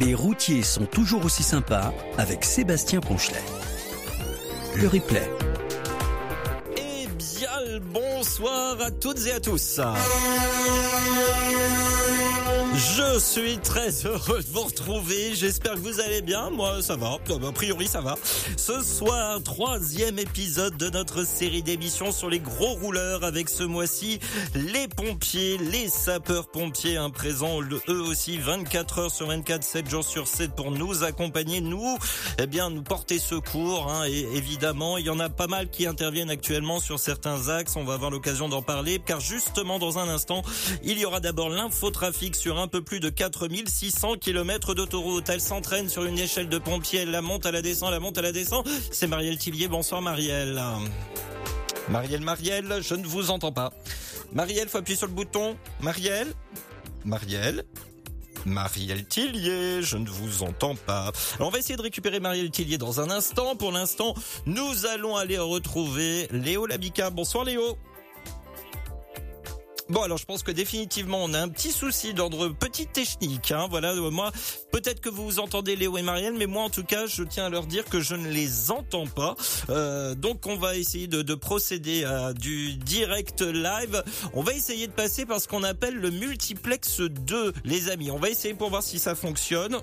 Les routiers sont toujours aussi sympas avec Sébastien Ponchelet. Le replay. Eh bien, bonsoir à toutes et à tous. Je suis très heureux de vous retrouver. J'espère que vous allez bien. Moi, ça va. A priori, ça va. Ce soir, troisième épisode de notre série d'émissions sur les gros rouleurs avec ce mois-ci les pompiers, les sapeurs-pompiers, un présent eux aussi 24 heures sur 24, 7 jours sur 7 pour nous accompagner, nous, eh bien, nous porter secours. Hein, évidemment, il y en a pas mal qui interviennent actuellement sur certains axes. On va avoir l'occasion d'en parler car justement, dans un instant, il y aura d'abord l'infotrafic sur un peu plus de 4600 km d'autoroute. Elle s'entraîne sur une échelle de pompiers. Elle la monte, à la descend, la monte, à la descend. C'est Marielle Tillier. Bonsoir Marielle. Marielle, Marielle, je ne vous entends pas. Marielle, faut appuyer sur le bouton. Marielle Marielle Marielle Tillier, je ne vous entends pas. Alors on va essayer de récupérer Marielle Tillier dans un instant. Pour l'instant, nous allons aller retrouver Léo Labica. Bonsoir Léo. Bon alors je pense que définitivement on a un petit souci d'ordre petite technique. Hein, voilà moi peut-être que vous entendez Léo et Marielle, mais moi en tout cas je tiens à leur dire que je ne les entends pas. Euh, donc on va essayer de, de, procéder à du direct live. On va essayer de passer par ce qu'on appelle le multiplex 2 les amis. On va essayer pour voir si ça fonctionne.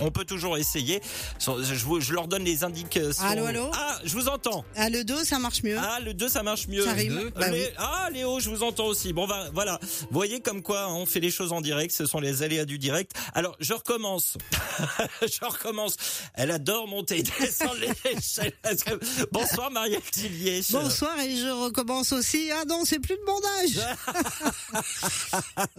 On peut toujours essayer. Je, je leur donne les indications. Allô, allô Ah, je vous entends. Ah, le 2, ça marche mieux. Ah, le 2, ça marche mieux. Ça rime. Bah oui. Ah, Léo, je vous entends aussi. Bon, va, voilà. Vous voyez comme quoi hein, on fait les choses en direct. Ce sont les aléas du direct. Alors, je recommence. je recommence. Elle adore monter et descendre les échelles. Bonsoir, Marielle Tillier. Bonsoir, et je recommence aussi. Ah non, c'est plus de bondage.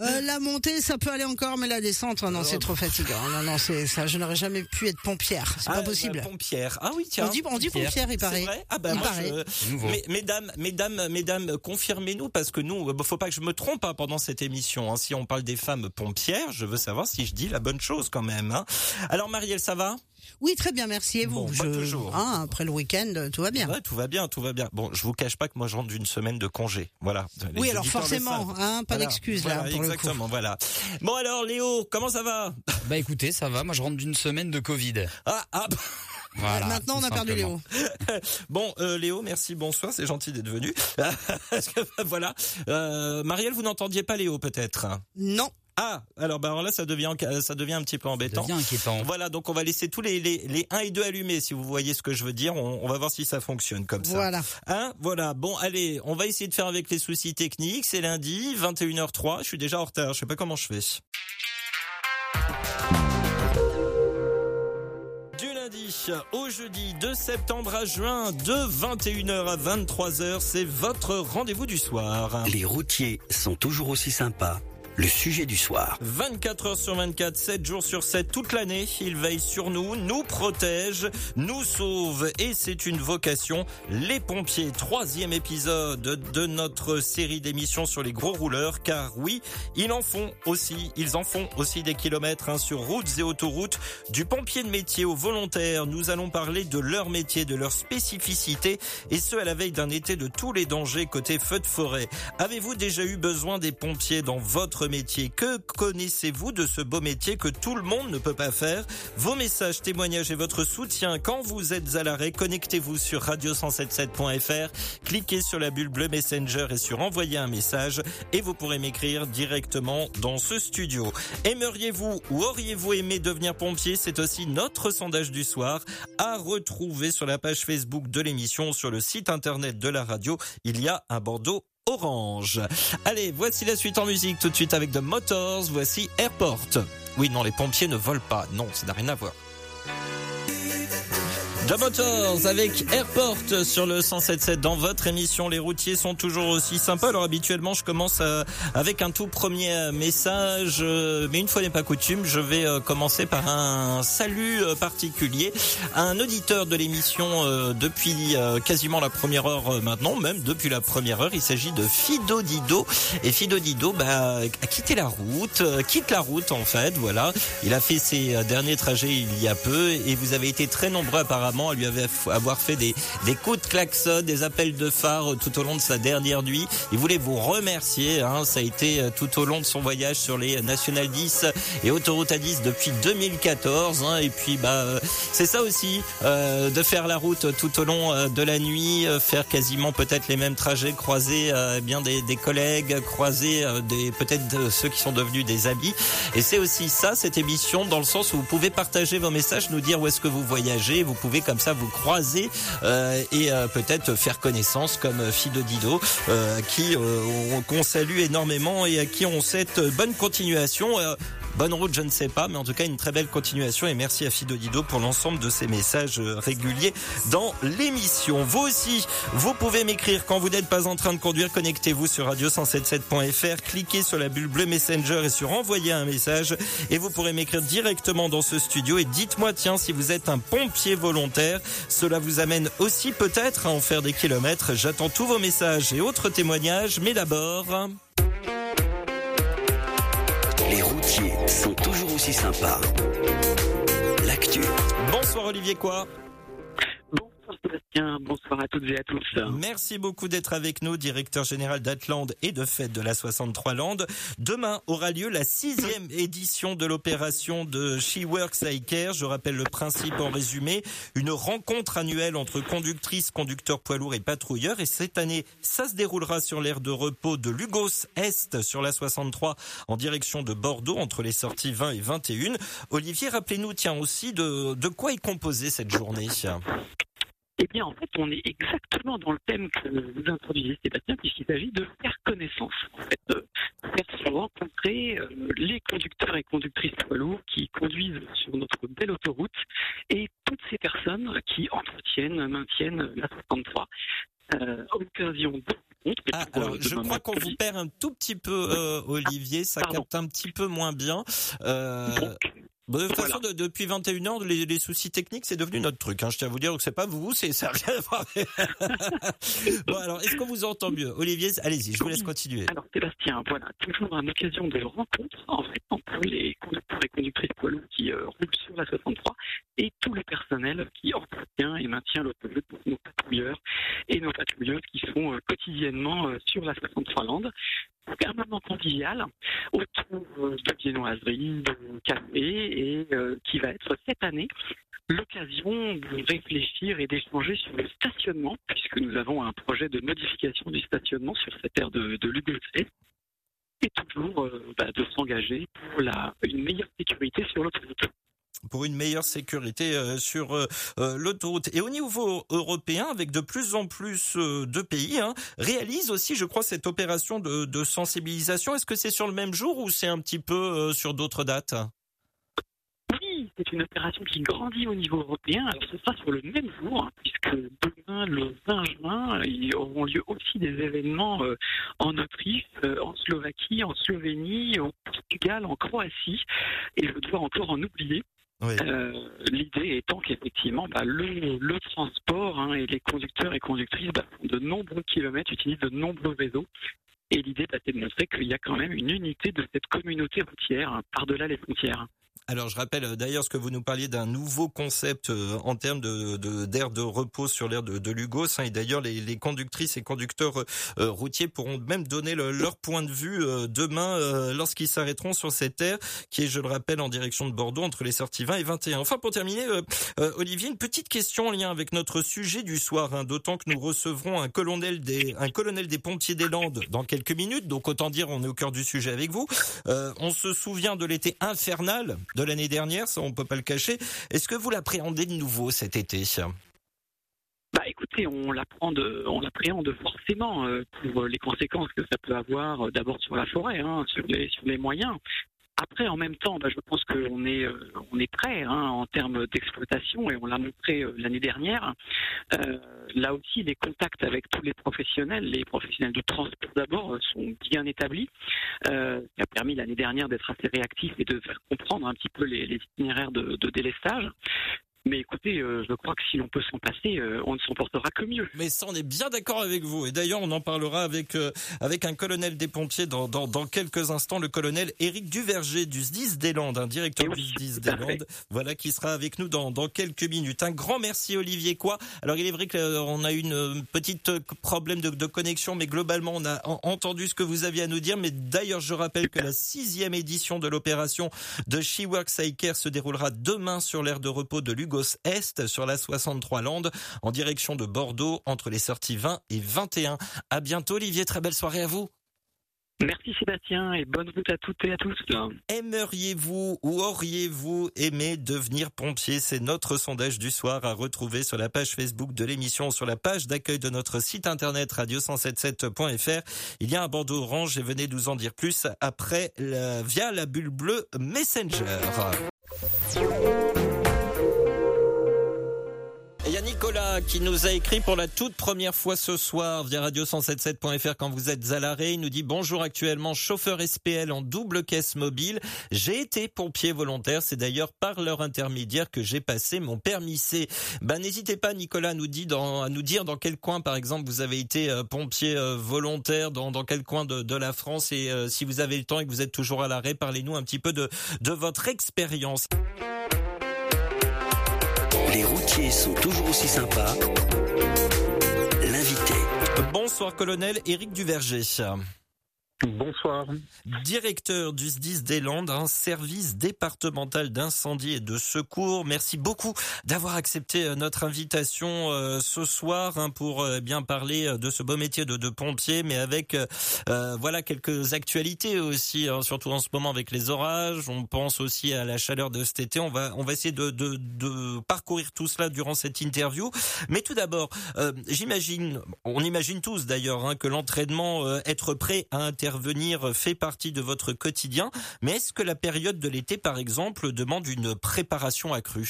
euh, la montée, ça peut aller encore, mais la descente, oh non, c'est trop fatigant. Non, non, c'est ça je n'aurais jamais pu être pompière. C'est ah, pas possible. Bah, pompière. Ah oui, tiens. On dit, on dit pompière, il paraît. Vrai ah bah il moi, paraît. Je... Mais, mesdames, mesdames, mesdames, confirmez-nous parce que nous, faut pas que je me trompe hein, pendant cette émission. Hein. Si on parle des femmes pompières, je veux savoir si je dis la bonne chose quand même. Hein. Alors Marielle, ça va? Oui, très bien, merci. Et vous bon, je... toujours. Hein, après le week-end, tout va bien. Ouais, tout va bien, tout va bien. Bon, je vous cache pas que moi, je rentre d'une semaine de congé. Voilà. Les oui, alors forcément, hein, pas voilà. d'excuses voilà, là. Pour exactement, le coup. voilà. Bon alors, Léo, comment ça va Bah écoutez, ça va. Moi, je rentre d'une semaine de Covid. Ah, ah. Voilà, Maintenant, on a perdu Léo. bon, euh, Léo, merci, bonsoir, c'est gentil d'être venu. voilà. Euh, Marielle, vous n'entendiez pas Léo, peut-être? Non. Ah, alors, bah alors là, ça devient, ça devient un petit peu embêtant. Ça devient inquiétant. Voilà, donc on va laisser tous les, les, les 1 et 2 allumés, si vous voyez ce que je veux dire. On, on va voir si ça fonctionne comme ça. Voilà. Hein, voilà. Bon, allez, on va essayer de faire avec les soucis techniques. C'est lundi, 21h03. Je suis déjà en retard. Je sais pas comment je fais. Du lundi au jeudi 2 septembre à juin de 21h à 23h, c'est votre rendez-vous du soir. Les routiers sont toujours aussi sympas. Le sujet du soir. 24 heures sur 24, 7 jours sur 7, toute l'année, il veille sur nous, nous protège, nous sauve et c'est une vocation. Les pompiers, troisième épisode de notre série d'émissions sur les gros rouleurs, car oui, ils en font aussi, ils en font aussi des kilomètres hein, sur routes et autoroutes. Du pompier de métier au volontaire, nous allons parler de leur métier, de leur spécificité et ce à la veille d'un été de tous les dangers côté feu de forêt. Avez-vous déjà eu besoin des pompiers dans votre métier. Que connaissez-vous de ce beau métier que tout le monde ne peut pas faire? Vos messages, témoignages et votre soutien quand vous êtes à l'arrêt, connectez-vous sur radio177.fr, cliquez sur la bulle bleue Messenger et sur envoyer un message et vous pourrez m'écrire directement dans ce studio. Aimeriez-vous ou auriez-vous aimé devenir pompier? C'est aussi notre sondage du soir à retrouver sur la page Facebook de l'émission, sur le site internet de la radio. Il y a un bandeau orange. Allez, voici la suite en musique tout de suite avec The Motors. Voici Airport. Oui, non, les pompiers ne volent pas. Non, ça n'a rien à voir. Motors avec Airport sur le 107.7 dans votre émission. Les routiers sont toujours aussi sympas. Alors habituellement, je commence euh, avec un tout premier message, euh, mais une fois n'est pas coutume, je vais euh, commencer par un salut particulier à un auditeur de l'émission depuis quasiment la première heure maintenant, même depuis la première heure. Il s'agit de Fido Dido et Fido Dido bah, a quitté la route, quitte la route en fait. Voilà, il a fait ses derniers trajets il y a peu et vous avez été très nombreux apparemment apparemment, elle lui avait avoir fait des, des coups de klaxon, des appels de phare tout au long de sa dernière nuit. Il voulait vous remercier. Hein. Ça a été tout au long de son voyage sur les National 10 et Autoroute A10 depuis 2014. Hein. Et puis, bah, c'est ça aussi, euh, de faire la route tout au long de la nuit, faire quasiment peut-être les mêmes trajets, croiser bien des, des collègues, croiser des peut-être ceux qui sont devenus des amis. Et c'est aussi ça, cette émission, dans le sens où vous pouvez partager vos messages, nous dire où est-ce que vous voyagez. Vous pouvez comme ça vous croiser euh, et euh, peut-être faire connaissance comme Fido Dido, euh, qui qu'on salue énormément et à qui on souhaite bonne continuation. Bonne route, je ne sais pas, mais en tout cas une très belle continuation et merci à Fido Dido pour l'ensemble de ces messages euh, réguliers dans l'émission. Vous aussi, vous pouvez m'écrire quand vous n'êtes pas en train de conduire. Connectez-vous sur radio177.fr, cliquez sur la bulle bleue Messenger et sur envoyer un message et vous pourrez m'écrire directement dans ce studio et dites-moi tiens si vous êtes un pompier volontaire, cela vous amène aussi peut-être à en faire des kilomètres. J'attends tous vos messages et autres témoignages, mais d'abord... Les routiers sont toujours aussi sympas. L'actu. Bonsoir Olivier quoi Sébastien, bonsoir à toutes et à tous. Merci beaucoup d'être avec nous, directeur général d'Atland et de fête de la 63 Land. Demain aura lieu la sixième édition de l'opération de She Works I Care. Je rappelle le principe en résumé. Une rencontre annuelle entre conductrices, conducteurs poids lourds et patrouilleurs. Et cette année, ça se déroulera sur l'aire de repos de Lugos Est sur la 63 en direction de Bordeaux entre les sorties 20 et 21. Olivier, rappelez-nous, tiens aussi de, de quoi est composée cette journée? Eh bien, en fait, on est exactement dans le thème que vous introduisez, Sébastien, puisqu'il s'agit de faire connaissance, en fait, de faire se rencontrer euh, les conducteurs et conductrices poids lourds qui conduisent sur notre belle autoroute et toutes ces personnes qui entretiennent, maintiennent la 63. Euh, occasion de ah, alors, je crois qu'on vous perd un tout petit peu, euh, Olivier. Ça capte un petit peu moins bien. Euh, de toute façon, depuis 21 ans, les, les soucis techniques, c'est devenu notre truc. Hein. Je tiens à vous dire que c'est pas vous, c'est ça. Rien à voir. bon, alors, est-ce qu'on vous entend mieux, Olivier Allez-y, je vous laisse continuer. Alors, Sébastien, voilà, toujours une occasion de rencontre en fait entre les conducteurs et conductrices poids qui euh, roulent sur la 63 et tout le personnel qui entretient et maintient l'autoroute pour nos patrouilleurs et nos patrouilleuses qui sont euh, quotidiennement euh, sur la 63 Lande moment convivial autour de viennoiseries, de café, et euh, qui va être cette année l'occasion de réfléchir et d'échanger sur le stationnement, puisque nous avons un projet de modification du stationnement sur cette aire de, de et toujours euh, bah, de s'engager pour une meilleure sécurité sur l'autoroute pour une meilleure sécurité euh, sur euh, euh, l'autoroute. Et au niveau européen, avec de plus en plus de pays, hein, réalise aussi, je crois, cette opération de, sensibilisation. Est-ce que c'est sur le même jour ou c'est un petit peu sur d'autres dates? Oui, c'est une opération qui grandit au niveau européen. Alors, ce sera sur le même jour, hein, puisque demain, le 20 juin, il auront lieu aussi des événements en Autriche, en Slovaquie, en Slovénie, au Portugal, en Croatie, et je dois encore en oublier. Euh, l'idée étant qu'effectivement, bah, le, le, transport hein, et les conducteurs et conductrices bah, de nombreux kilomètres, utilisent de nombreux réseaux. Et l'idée, bah, c'est de montrer qu'il y a quand même une unité de cette communauté routière hein, par-delà les frontières. Alors je rappelle euh, d'ailleurs ce que vous nous parliez d'un nouveau concept euh, en termes de d'air de, repos sur l'air de, de, Lugos hein, et d'ailleurs les, les, conductrices et conducteurs euh, routiers pourront même donner leur point de vue demain lorsqu'ils s'arrêteront sur cette aire qui est je le rappelle en direction de Bordeaux entre les sorties 20 et 21. Enfin pour terminer Olivier une petite question en lien avec notre sujet du soir hein, d'autant que nous recevrons un colonel des un colonel des pompiers des Landes dans quelques minutes donc autant dire on est au cœur du sujet avec vous. on se souvient de l'été infernal de l'année dernière, ça on peut pas le cacher. Est-ce que vous l'appréhendez de nouveau cet été? Bah écoutez, on l'appréhende, on l'appréhende forcément euh, pour les conséquences que ça peut avoir euh, d'abord sur la forêt, hein, sur les sur les moyens. Après, en même temps, bah, je pense qu'on est euh, on est prêt hein, en termes d'exploitation et on l'a montré l'année dernière. là aussi, les contacts avec tous les professionnels, les professionnels du transport d'abord, sont bien établis. Euh, a permis l'année dernière d'être assez réactif et de faire comprendre un petit peu les, itinéraires de, délestage. Mais écoutez, euh, je crois que si l'on peut s'en passer, euh, on ne s'en portera que mieux. Mais ça, on est bien d'accord avec vous. Et d'ailleurs, on en parlera avec euh, avec un colonel des pompiers dans, dans, dans quelques instants, le colonel Éric Duverger du SDIS des Landes, un directeur Eh oui, du SDIS des. Landes, voilà, qui sera avec nous dans, dans quelques minutes. Un grand merci, Olivier Quoi. Alors, il est vrai qu'on a eu une euh, petite euh, problème de, de connexion, mais globalement, on a en- entendu ce que vous aviez à nous dire. Mais d'ailleurs, je rappelle que la sixième édition de l'opération de She Works I Care se déroulera demain sur l'aire de repos de Est, sur la 63 Landes, en direction de Bordeaux, entre les sorties 20 et 21. À bientôt, Olivier. Très belle soirée à vous. Merci Sébastien et bonne route à toutes et à tous. Aimeriez-vous ou auriez-vous aimé devenir pompier? C'est notre sondage du soir à retrouver sur la page Facebook de l'émission, sur la page d'accueil de notre site internet radio177.fr. Il y a un bandeau orange et venez nous en dire plus après la- via la bulle bleue Messenger. Nicolas qui nous a écrit pour la toute première fois ce soir via radio177.fr quand vous êtes à l'arrêt. Il nous dit bonjour actuellement chauffeur SPL en double caisse mobile. J'ai été pompier volontaire. C'est d'ailleurs par leur intermédiaire que j'ai passé mon permis C. Ben, n'hésitez pas Nicolas nous, dit dans, à nous dire dans quel coin par exemple vous avez été euh, pompier euh, volontaire, dans, dans quel coin de, de la France et euh, si vous avez le temps et que vous êtes toujours à l'arrêt, parlez-nous un petit peu de, de votre expérience. Les routiers sont toujours aussi sympas. L'invité. Bonsoir colonel Éric Duverger. Bonsoir. Directeur du SDIS des Landes, un service départemental d'incendie et de secours. Merci beaucoup d'avoir accepté euh, notre invitation euh, ce soir hein, pour euh, bien parler de ce beau métier de, de pompier, mais avec euh, voilà quelques actualités aussi, hein, surtout en ce moment avec les orages. On pense aussi à la chaleur de cet été. On va on va essayer de, de, de parcourir tout cela durant cette interview. Mais tout d'abord, euh, j'imagine, on imagine tous d'ailleurs hein, que l'entraînement, euh, être prêt à intervenir fait partie de votre quotidien. Mais est-ce que la période de l'été, par exemple, demande une préparation accrue?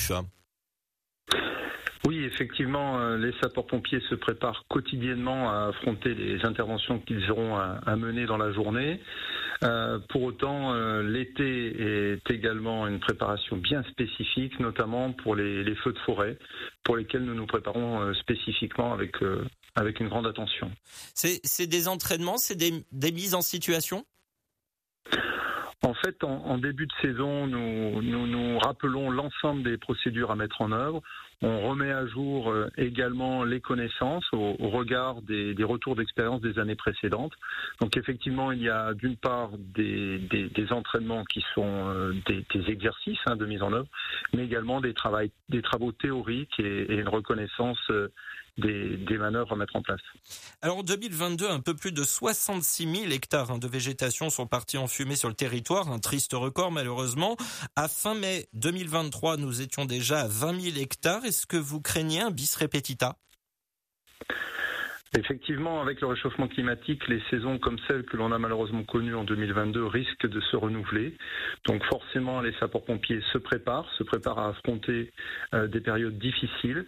Oui, effectivement, euh, les sapeurs-pompiers se préparent quotidiennement à affronter les interventions qu'ils auront à, mener dans la journée. Euh, pour autant, euh, l'été est également une préparation bien spécifique, notamment pour les, feux de forêt, pour lesquels nous nous préparons spécifiquement avec, avec une grande attention. C'est des entraînements, c'est des, des mises en situation? En fait, en, en début de saison, nous nous, nous rappelons l'ensemble des procédures à mettre en œuvre. On remet à jour euh, également les connaissances au, regard des, retours d'expérience des années précédentes. Donc effectivement, il y a d'une part des, entraînements qui sont euh, des, exercices hein, de mise en œuvre, mais également des, travaux théoriques et, et une reconnaissance euh, des, des manœuvres à mettre en place. Alors en 2022, un peu plus de 66 000 hectares hein, de végétation sont partis en fumée sur le territoire, un triste record malheureusement. À fin mai 2023, nous étions déjà à 20 000 hectares. Est-ce que vous craignez un bis repetita? Effectivement, avec le réchauffement climatique, les saisons comme celles que l'on a malheureusement connues en 2022 risquent de se renouveler. Donc forcément, les sapeurs-pompiers se préparent, se préparent à affronter euh, des périodes difficiles.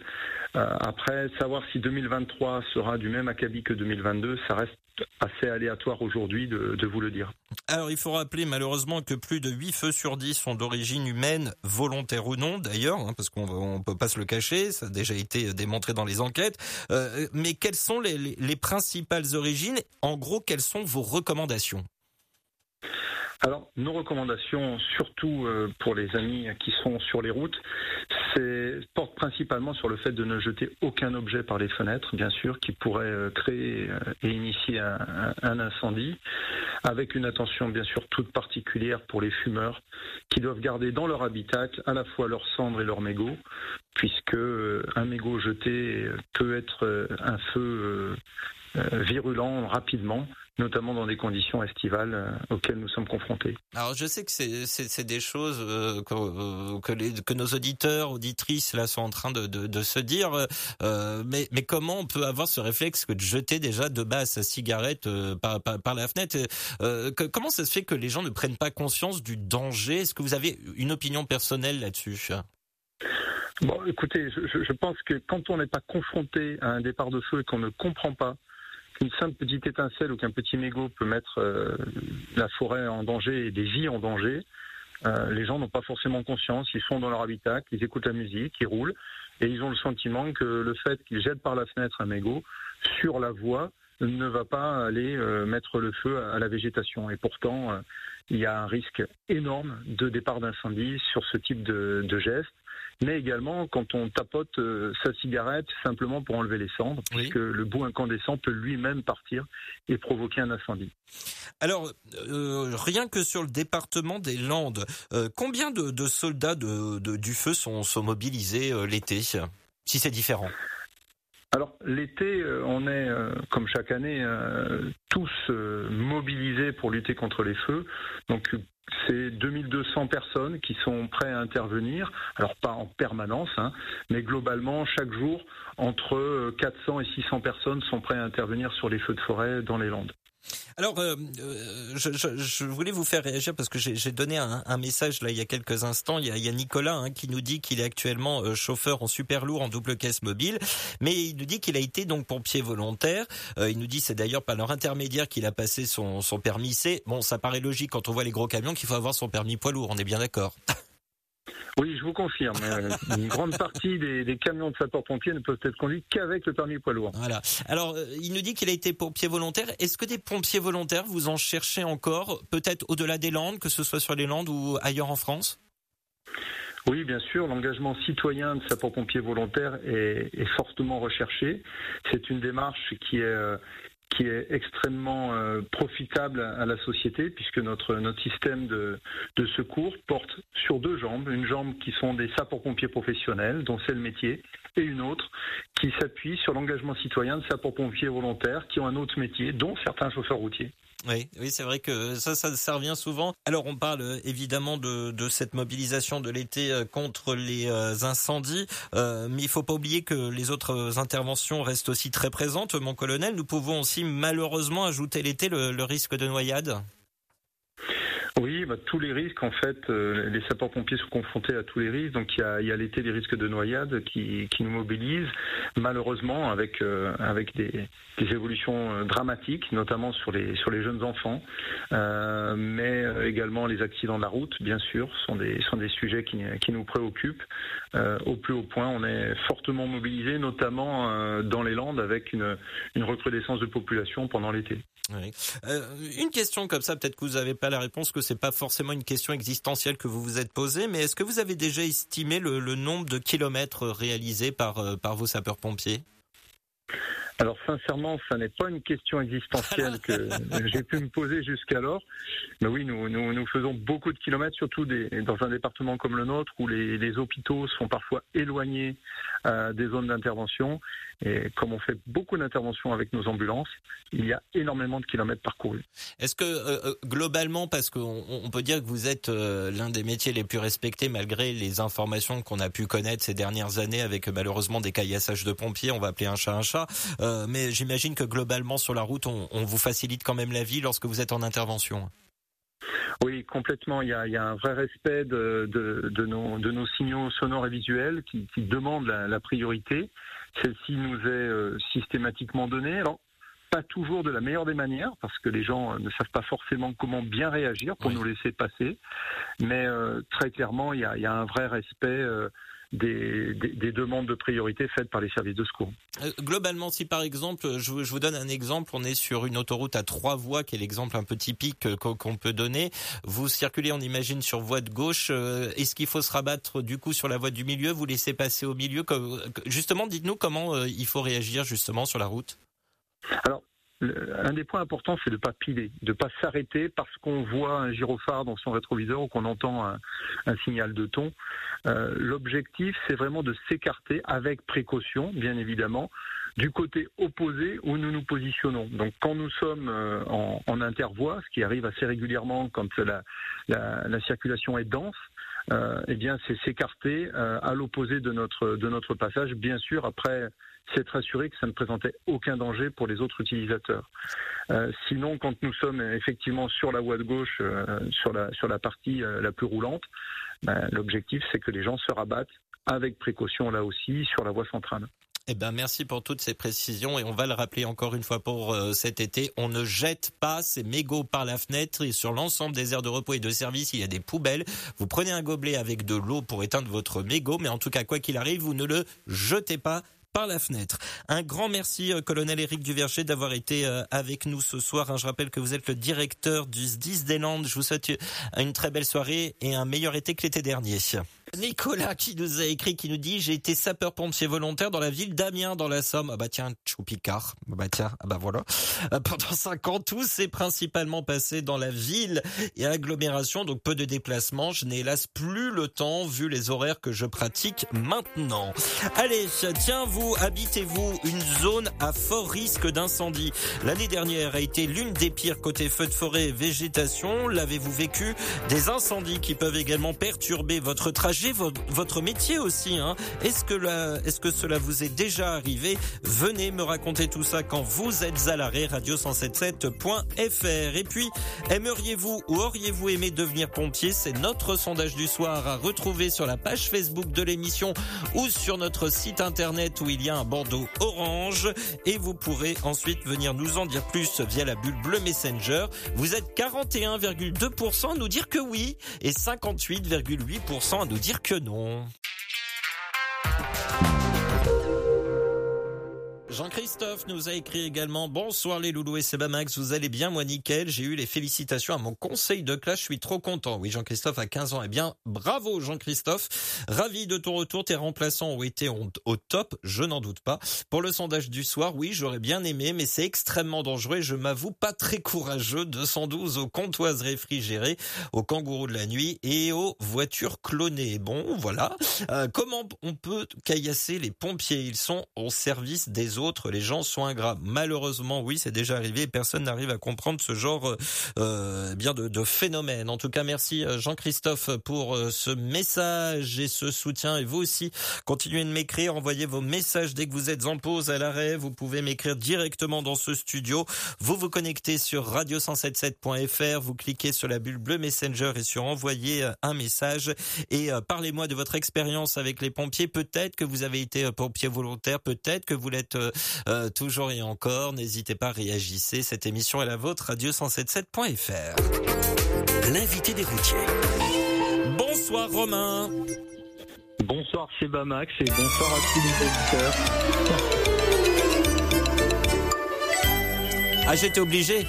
Euh, après, savoir si 2023 sera du même acabit que 2022, ça reste assez aléatoire aujourd'hui de, vous le dire. Alors il faut rappeler malheureusement que plus de 8 feux sur 10 sont d'origine humaine, volontaire ou non d'ailleurs, hein, parce qu'on on peut pas se le cacher, ça a déjà été démontré dans les enquêtes. Euh, mais quelles sont les, les, les principales origines. En gros, quelles sont vos recommandations? Alors, nos recommandations, surtout euh, pour les amis qui sont sur les routes, portent principalement sur le fait de ne jeter aucun objet par les fenêtres, bien sûr, qui pourrait euh, créer euh, et initier un, un, incendie, avec une attention bien sûr toute particulière pour les fumeurs, qui doivent garder dans leur habitat à la fois leurs cendres et leurs mégots, puisque un mégot jeté peut être un feu virulent rapidement notamment dans des conditions estivales euh, auxquelles nous sommes confrontés. Alors je sais que c'est des choses euh, que, euh, que, les, que, nos auditeurs, auditrices là sont en train de, de, de se dire, euh, mais, mais, comment on peut avoir ce réflexe que de jeter déjà de base sa cigarette par, par, par, la fenêtre euh, que, Comment ça se fait que les gens ne prennent pas conscience du danger? Est-ce que vous avez une opinion personnelle là-dessus Bon, écoutez, je, je pense que quand on n'est pas confronté à un départ de feu et qu'on ne comprend pas une simple petite étincelle ou qu'un petit mégot peut mettre euh, la forêt en danger et des vies en danger, les gens n'ont pas forcément conscience, ils sont dans leur habitat, ils écoutent la musique, ils roulent, et ils ont le sentiment que le fait qu'ils jettent par la fenêtre un mégot sur la voie ne va pas aller mettre le feu à la végétation. Et pourtant, il y a un risque énorme de départ d'incendie sur ce type de geste mais également quand on tapote euh, sa cigarette simplement pour enlever les cendres, puisque le bout incandescent peut lui-même partir et provoquer un incendie. Alors, euh, rien que sur le département des Landes, euh, combien de, soldats du feu sont, sont mobilisés l'été, si c'est différent? Alors l'été, on est, comme chaque année, tous mobilisés pour lutter contre les feux. Donc c'est 2200 personnes qui sont prêtes à intervenir, alors pas en permanence, hein, mais globalement, chaque jour, entre 400 et 600 personnes sont prêtes à intervenir sur les feux de forêt dans les Landes. Alors, euh, euh, je, je, je, voulais vous faire réagir parce que j'ai donné un, un, message là il y a quelques instants. Il y a, il y a Nicolas hein, qui nous dit qu'il est actuellement euh, chauffeur en super lourd en double caisse mobile, mais il nous dit qu'il a été donc pompier volontaire. il nous dit c'est d'ailleurs par leur intermédiaire qu'il a passé son, son permis C. Bon, ça paraît logique quand on voit les gros camions qu'il faut avoir son permis poids lourd. On est bien d'accord. Oui, je vous confirme. Euh, une grande partie des, camions de sapeurs-pompiers ne peuvent être conduits qu'avec le permis poids lourd. Voilà. Alors, euh, il nous dit qu'il a été pompier volontaire. Est-ce que des pompiers volontaires, vous en cherchez encore, peut-être au-delà des Landes, que ce soit sur les Landes ou ailleurs en France? Oui, bien sûr, l'engagement citoyen de sapeurs-pompiers volontaires est, est, fortement recherché. C'est une démarche qui est, euh, qui est extrêmement euh, profitable à la société puisque notre système de, de secours porte sur deux jambes, une jambe qui sont des sapeurs-pompiers professionnels dont c'est le métier et une autre qui s'appuie sur l'engagement citoyen de sapeurs-pompiers volontaires qui ont un autre métier dont certains chauffeurs routiers. Oui, oui, c'est vrai que ça, ça, revient souvent. Alors, on parle euh, évidemment de, cette mobilisation de l'été euh, contre les euh, incendies, mais il faut pas oublier que les autres interventions restent aussi très présentes. Mon colonel, nous pouvons aussi malheureusement ajouter l'été le risque de noyade. Oui, bah, tous les risques, en fait, euh, les sapeurs-pompiers sont confrontés à tous les risques. Donc il y a, l'été des risques de noyade qui, nous mobilisent, malheureusement avec euh, avec des, évolutions euh, dramatiques, notamment sur les sur les jeunes enfants, mais également les accidents de la route, bien sûr, sont des sujets qui, nous préoccupent. au plus haut point, on est fortement mobilisés, notamment dans les Landes, avec une recrudescence de population pendant l'été. Oui. Euh, une question comme ça, peut-être que vous n'avez pas la réponse, que c'est pas forcément une question existentielle que vous vous êtes posée, mais est-ce que vous avez déjà estimé le, le nombre de kilomètres réalisés par, euh, par vos sapeurs-pompiers? Alors sincèrement, ça n'est pas une question existentielle que j'ai pu me poser jusqu'alors. Mais oui, nous, nous, nous, faisons beaucoup de kilomètres, surtout des, dans un département comme le nôtre, où les, les hôpitaux sont parfois éloignés euh, des zones d'intervention. Et comme on fait beaucoup d'interventions avec nos ambulances, il y a énormément de kilomètres parcourus. Est-ce que euh, euh globalement, parce qu'on on peut dire que vous êtes euh, l'un des métiers les plus respectés malgré les informations qu'on a pu connaître ces dernières années avec malheureusement des caillassages de pompiers, on va appeler un chat un chat, euh, mais j'imagine que globalement sur la route, on, on vous facilite quand même la vie lorsque vous êtes en intervention. Oui, complètement. Il y a, il y a un vrai respect de, de, de, nos, de, nos, signaux sonores et visuels qui, qui demandent la, la priorité. Celle-ci nous est euh, systématiquement donnée. Alors, pas toujours de la meilleure des manières, parce que les gens ne savent pas forcément comment bien réagir pour oui. nous laisser passer. Mais euh, très clairement, il y a, il y a un vrai respect. Euh, des, des, des, demandes de priorité faites par les services de secours. Euh, globalement, si par exemple, je vous, je vous, donne un exemple, on est sur une autoroute à trois voies, qui est l'exemple un peu typique euh, qu'on peut donner. Vous circulez, on imagine, sur voie de gauche. Euh, est-ce qu'il faut se rabattre du coup sur la voie du milieu? Vous laissez passer au milieu? Justement, dites-nous comment il faut réagir justement sur la route. Alors, un des points importants, c'est de ne pas piler, de ne pas s'arrêter parce qu'on voit un gyrophare dans son rétroviseur ou qu'on entend un, un, signal de ton. Euh, L'objectif, c'est vraiment de s'écarter avec précaution, bien évidemment, du côté opposé où nous nous positionnons. Donc quand nous sommes euh, en, en, intervoie, ce qui arrive assez régulièrement quand la, la, la circulation est dense, euh, eh bien c'est s'écarter euh, à l'opposé de notre de notre passage. Bien sûr, après s'être assuré que ça ne présentait aucun danger pour les autres utilisateurs. Euh, sinon, quand nous sommes effectivement sur la voie de gauche, euh, sur la partie euh, la plus roulante, ben, l'objectif c'est que les gens se rabattent avec précaution là aussi sur la voie centrale. Eh ben merci pour toutes ces précisions et on va le rappeler encore une fois pour cet été. On ne jette pas ces mégots par la fenêtre et sur l'ensemble des aires de repos et de service, il y a des poubelles. Vous prenez un gobelet avec de l'eau pour éteindre votre mégot, mais en tout cas quoi qu'il arrive, vous ne le jetez pas par la fenêtre. Un grand merci, euh, colonel Éric Duverger, d'avoir été euh, avec nous ce soir. Hein, je rappelle que vous êtes le directeur du SDIS des Landes. Je vous souhaite une très belle soirée et un meilleur été que l'été dernier. Nicolas qui nous a écrit, qui nous dit j'ai été sapeur-pompier volontaire dans la ville d'Amiens dans la Somme. Ah bah tiens, Choupicard. Ah bah tiens, ah bah voilà. Euh, pendant cinq ans, tout s'est principalement passé dans la ville et agglomération, donc peu de déplacements. Je n'ai hélas plus le temps vu les horaires que je pratique maintenant. Allez, tiens vous, habitez-vous une zone à fort risque d'incendie? L'année dernière a été l'une des pires côté feu de forêt et végétation. L'avez-vous vécu? Des incendies qui peuvent également perturber votre trajet votre métier aussi. Hein. Est-ce que, est-ce que cela vous est déjà arrivé? Venez me raconter tout ça quand vous êtes à l'arrêt radio177.fr. Et puis, aimeriez-vous ou auriez-vous aimé devenir pompier? C'est notre sondage du soir à retrouver sur la page Facebook de l'émission ou sur notre site internet où il y a un bandeau orange. Et vous pourrez ensuite venir nous en dire plus via la bulle bleue Messenger. Vous êtes 41,2% à nous dire que oui et 58,8% à nous dire que non. Jean-Christophe nous a écrit également Bonsoir les loulous et Sebamax, vous allez bien moi nickel, j'ai eu les félicitations à mon conseil de classe, je suis trop content. Oui Jean-Christophe a 15 ans, eh bien bravo Jean-Christophe, ravi de ton retour, tes remplaçants ont été au top, je n'en doute pas. Pour le sondage du soir, oui j'aurais bien aimé, mais c'est extrêmement dangereux je m'avoue pas très courageux, 212 aux comptoises réfrigérées, aux kangourous de la nuit et aux voitures clonées. Bon voilà, euh, comment on peut caillasser les pompiers? Ils sont au service des autres les gens sont ingrats. Malheureusement, oui, c'est déjà arrivé. Personne n'arrive à comprendre ce genre euh, bien de, de, phénomène. En tout cas, merci euh, Jean-Christophe pour euh, ce message et ce soutien. Et vous aussi, continuez de m'écrire, envoyez vos messages dès que vous êtes en pause à l'arrêt. Vous pouvez m'écrire directement dans ce studio. Vous vous connectez sur radio177.fr, vous cliquez sur la bulle bleue Messenger et sur envoyer euh, un message et parlez-moi de votre expérience avec les pompiers. Peut-être que vous avez été pompier volontaire, peut-être que vous l'êtes euh, toujours et encore. N'hésitez pas, réagissez. Cette émission est la vôtre, radio177.fr. L'invité des routiers. Bonsoir Romain. Bonsoir Seba Max et bonsoir à tous les auditeurs. Ah, j'étais obligé.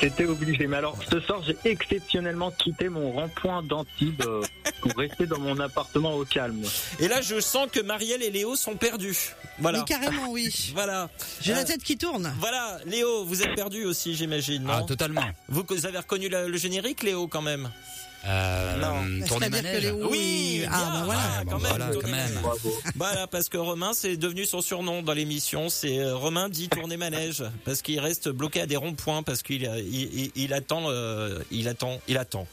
C'était obligé. Mais alors, ce soir, j'ai exceptionnellement quitté mon rond-point d'Antibes euh, pour rester dans mon appartement au calme. Et là, je sens que Marielle et Léo sont perdus. Voilà. Mais carrément, oui. voilà. J'ai la euh, tête qui tourne. Voilà. Léo, vous êtes perdu aussi, j'imagine. Ah, totalement. Vous, vous avez reconnu le générique, Léo, quand même? Euh, non. Tourner manège. Oui, ah, bah voilà. Ah, quand, même, quand même. Voilà, parce que Romain, c'est devenu son surnom dans l'émission. C'est euh, Romain dit tourner manège parce qu'il reste bloqué à des ronds-points parce qu'il il, il, attend, euh, il attend, il attend.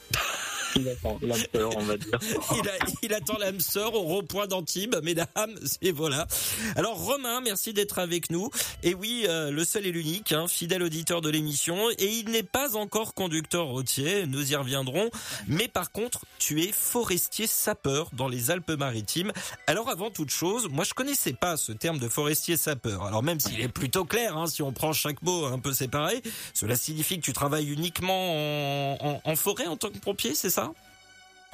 Il attend l'âme sœur, on va dire. il, attend l'âme sœur au rond-point d'Antibes, mesdames, et voilà. Alors Romain, merci d'être avec nous. Et oui, euh, le seul et l'unique, hein, fidèle auditeur de l'émission, et il n'est pas encore conducteur routier, nous y reviendrons. Mais par contre, tu es forestier sapeur dans les Alpes-Maritimes. Alors avant toute chose, moi je connaissais pas ce terme de forestier sapeur. Alors même s'il est plutôt clair, hein, si on prend chaque mot un peu séparé, cela signifie que tu travailles uniquement en, en forêt en tant que pompier, c'est ça?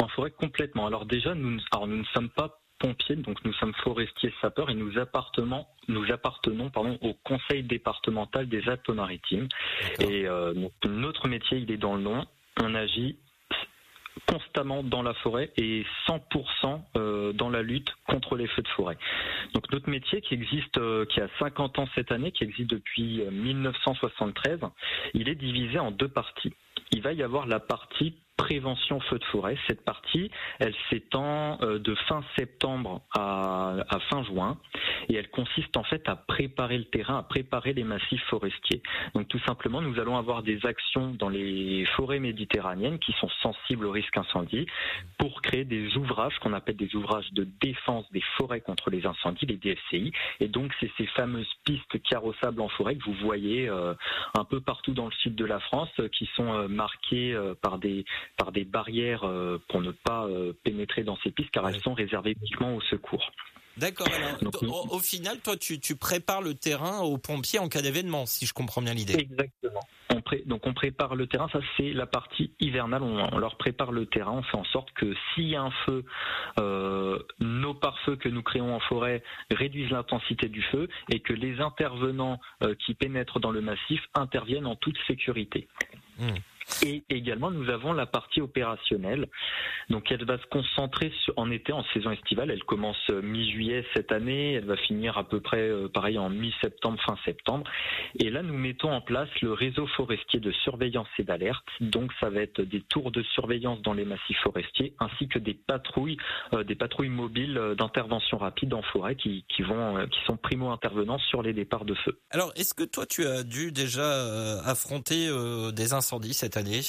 En forêt complètement. Alors déjà, nous, alors nous ne sommes pas pompiers, donc nous sommes forestiers sapeurs et nous appartenons, nous appartenons pardon, au conseil départemental des Alpes-Maritimes. Et euh, notre métier, il est dans le nom. On agit constamment dans la forêt et 100% euh, dans la lutte contre les feux de forêt. Donc notre métier qui existe, euh, qui a 50 ans cette année, qui existe depuis 1973, il est divisé en deux parties. Il va y avoir la partie prévention feu de forêt. Cette partie, elle s'étend euh, de fin septembre à, fin juin et elle consiste en fait à préparer le terrain, à préparer les massifs forestiers. Donc tout simplement, nous allons avoir des actions dans les forêts méditerranéennes qui sont sensibles au risque incendie pour créer des ouvrages qu'on appelle des ouvrages de défense des forêts contre les incendies, les DFCI. Et donc c'est ces fameuses pistes carrossables en forêt que vous voyez euh, un peu partout dans le sud de la France euh, qui sont marquées par des par des barrières euh, pour ne pas euh, pénétrer dans ces pistes car elles sont réservées uniquement au secours. D'accord. Au, final, toi, tu, tu prépares le terrain aux pompiers en cas d'événement, si je comprends bien l'idée. Exactement. On donc on prépare le terrain, ça c'est la partie hivernale, on, leur prépare le terrain, on fait en sorte que s'il y a un feu, euh, nos pare-feux que nous créons en forêt réduisent l'intensité du feu et que les intervenants euh, qui pénètrent dans le massif interviennent en toute sécurité. Hmm. Et également, nous avons la partie opérationnelle. Donc, elle va se concentrer en été, en saison estivale. Elle commence euh, mi-juillet cette année. Elle va finir à peu près, euh, pareil, en mi-septembre, fin septembre. Et là, nous mettons en place le réseau forestier de surveillance et d'alerte. Donc, ça va être des tours de surveillance dans les massifs forestiers, ainsi que des patrouilles, euh, des patrouilles mobiles d'intervention rapide en forêt qui, vont, qui sont primo intervenants sur les départs de feu. Alors, est-ce que toi, tu as dû déjà affronter des incendies cette année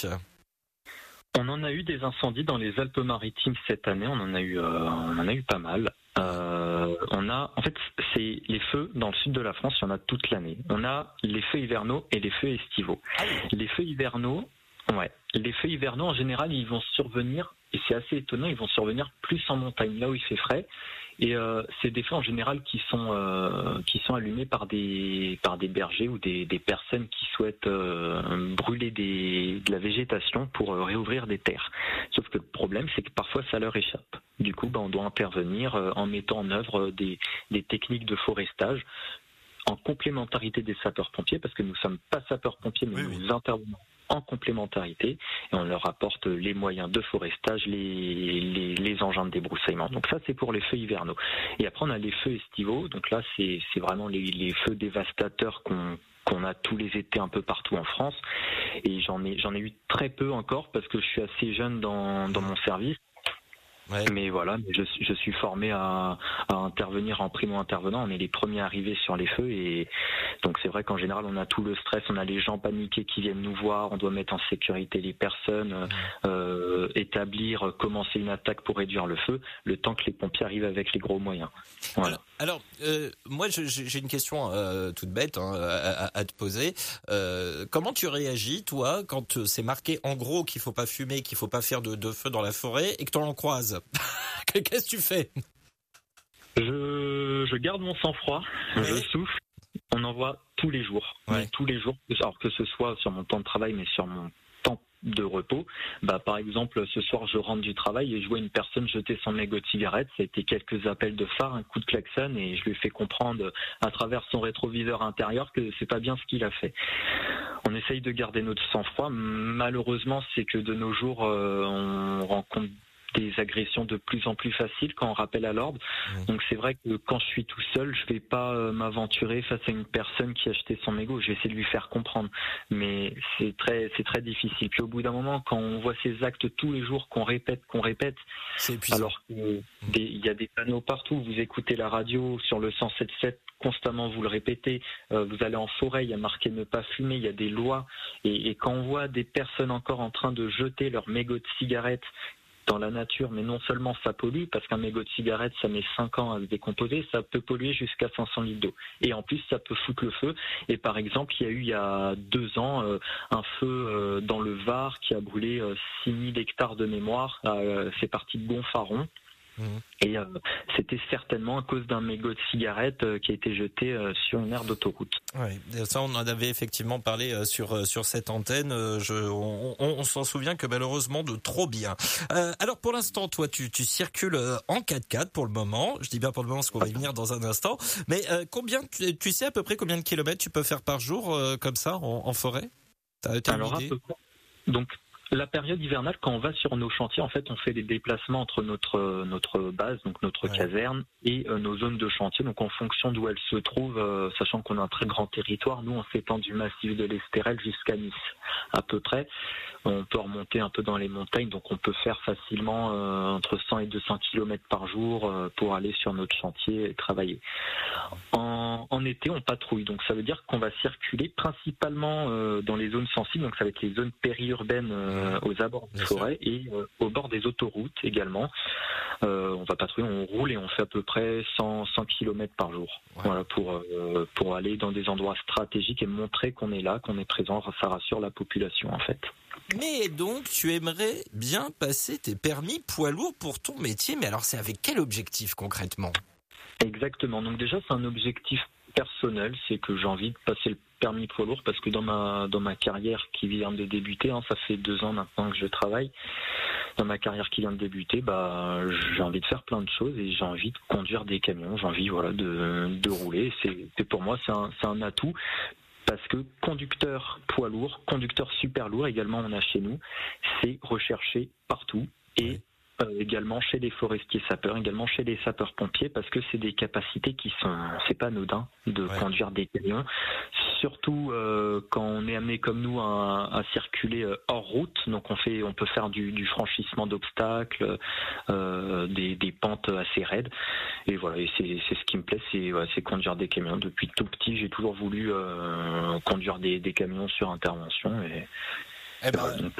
on en a eu des incendies dans les Alpes-Maritimes cette année. On en a eu, euh, on en a eu pas mal. Euh, on a, en fait, c'est les feux dans le sud de la France. Il y en a toute l'année. On a les feux hivernaux et les feux estivaux. Ah les feux hivernaux, ouais, les feux hivernaux en général, ils vont survenir et c'est assez étonnant. Ils vont survenir plus en montagne, là où il fait frais, et euh, c'est des feux en général qui sont euh, qui sont allumés par des par des bergers ou des, des personnes qui souhaitent euh, brûler des, de la végétation pour euh, réouvrir des terres. Sauf que le problème, c'est que parfois ça leur échappe. Du coup, ben, on doit intervenir en mettant en œuvre des, des techniques de forestage en complémentarité des sapeurs-pompiers, parce que nous sommes pas sapeurs-pompiers, mais nous intervenons en complémentarité et on leur apporte les moyens de forestage, les, les, engins de débroussaillement. Donc ça c'est pour les feux hivernaux. Et après on a les feux estivaux, donc là c'est vraiment les, feux dévastateurs qu'on a tous les étés un peu partout en France et j'en ai ai eu très peu encore parce que je suis assez jeune dans mon service mais voilà, je, je, suis formé à, à, intervenir en primo intervenant. On est les premiers arrivés sur les feux et donc c'est vrai qu'en général on a tout le stress, on a les gens paniqués qui viennent nous voir, on doit mettre en sécurité les personnes, euh, établir, commencer une attaque pour réduire le feu, le temps que les pompiers arrivent avec les gros moyens. Voilà. Alors, euh, moi j'ai une question euh, toute bête hein, à, à, te poser. Euh, comment tu réagis toi quand c'est marqué en gros qu'il faut pas fumer, qu'il faut pas faire de, de feu dans la forêt et que tu en croises Qu'est-ce que tu fais? Je, garde mon sang-froid, je souffle. On en voit tous les jours, tous les jours. Alors que ce soit sur mon temps de travail, mais sur mon de repos. Bah, par exemple, ce soir, je rentre du travail et je vois une personne jeter son mégot de cigarette. Ça a été quelques appels de phare, un coup de klaxon et je lui ai fait comprendre à travers son rétroviseur intérieur que c'est pas bien ce qu'il a fait. On essaye de garder notre sang-froid. Malheureusement, c'est que de nos jours, euh, on rencontre des agressions de plus en plus faciles quand on rappelle à l'ordre. Mmh. Donc c'est vrai que quand je suis tout seul, je vais pas euh, m'aventurer face à une personne qui a acheté son ego. Je vais essayer de lui faire comprendre, mais c'est très c'est très difficile. Puis au bout d'un moment, quand on voit ces actes tous les jours, qu'on répète, qu'on répète, alors qu'il mmh. y a des panneaux partout. Vous écoutez la radio sur le 107.7 constamment vous le répétez, euh, vous allez en forêt, il y a marqué ne pas fumer, il y a des lois, et, et, quand on voit des personnes encore en train de jeter leur mégot de cigarette dans la nature, mais non seulement ça pollue, parce qu'un mégot de cigarette, ça met 5 ans à se décomposer, ça peut polluer jusqu'à 500 litres d'eau. Et en plus, ça peut foutre le feu. Et par exemple, il y a eu il y a deux ans euh, un feu euh, dans le Var qui a brûlé 6000 euh, hectares de mémoire. c'est parti de Gonfaron. Mhm. Et euh, c'était certainement à cause d'un mégot de cigarette euh, qui a été jeté euh, sur une aire d'autoroute. Oui, ça on en avait effectivement parlé sur sur cette antenne. Je, on, on, s'en souvient que malheureusement de trop bien. alors pour l'instant, toi, tu, tu circules en 4x4 pour le moment. Je dis bien pour le moment, parce qu'on va y venir dans un instant. Mais combien, tu, tu, sais à peu près combien de kilomètres tu peux faire par jour comme ça en, en forêt? Alors à peu près. Donc la période hivernale, quand on va sur nos chantiers, en fait, on fait des déplacements entre notre notre base, donc notre caserne, et euh, nos zones de chantier. Donc, en fonction d'où elles se trouvent, euh, sachant qu'on a un très grand territoire, nous, on s'étend du massif de l'Estérel jusqu'à Nice, à peu près. On peut remonter un peu dans les montagnes, donc on peut faire facilement euh, entre 100 et 200 km par jour pour aller sur notre chantier et travailler. En, en, été, on patrouille, donc ça veut dire qu'on va circuler principalement dans les zones sensibles, donc ça va être les zones périurbaines euh, aux abords des forêts et euh, au bord des autoroutes également. Euh, on va patrouiller, on roule et on fait à peu près 100, 100 km par jour. Voilà pour pour aller dans des endroits stratégiques et montrer qu'on est là, qu'on est présent. Ça rassure la population en fait. Mais donc, tu aimerais bien passer tes permis poids lourd pour ton métier, mais alors c'est avec quel objectif concrètement? Exactement. Donc déjà, c'est un objectif personnel, c'est que j'ai envie de passer le permis poids lourd parce que dans ma dans ma carrière qui vient de débuter, hein, ça fait deux ans maintenant que je travaille. Dans ma carrière qui vient de débuter, bah j'ai envie de faire plein de choses et j'ai envie de conduire des camions, j'ai envie de, rouler. C'est pour moi c'est un c'est un atout parce que conducteur poids lourd, conducteur super lourd également on a chez nous, c'est recherché partout et également chez les forestiers sapeurs, également chez les sapeurs pompiers, parce que c'est des capacités qui sont, c'est pas anodin de conduire des camions, surtout euh, quand on est amené comme nous à, à, circuler euh, hors route. Donc on fait, on peut faire du, du franchissement d'obstacles, euh, des, des, pentes assez raides. Et voilà, et c'est, c'est ce qui me plaît, c'est, c'est conduire des camions. Depuis tout petit, j'ai toujours voulu conduire des, des, camions sur intervention et, eh ben,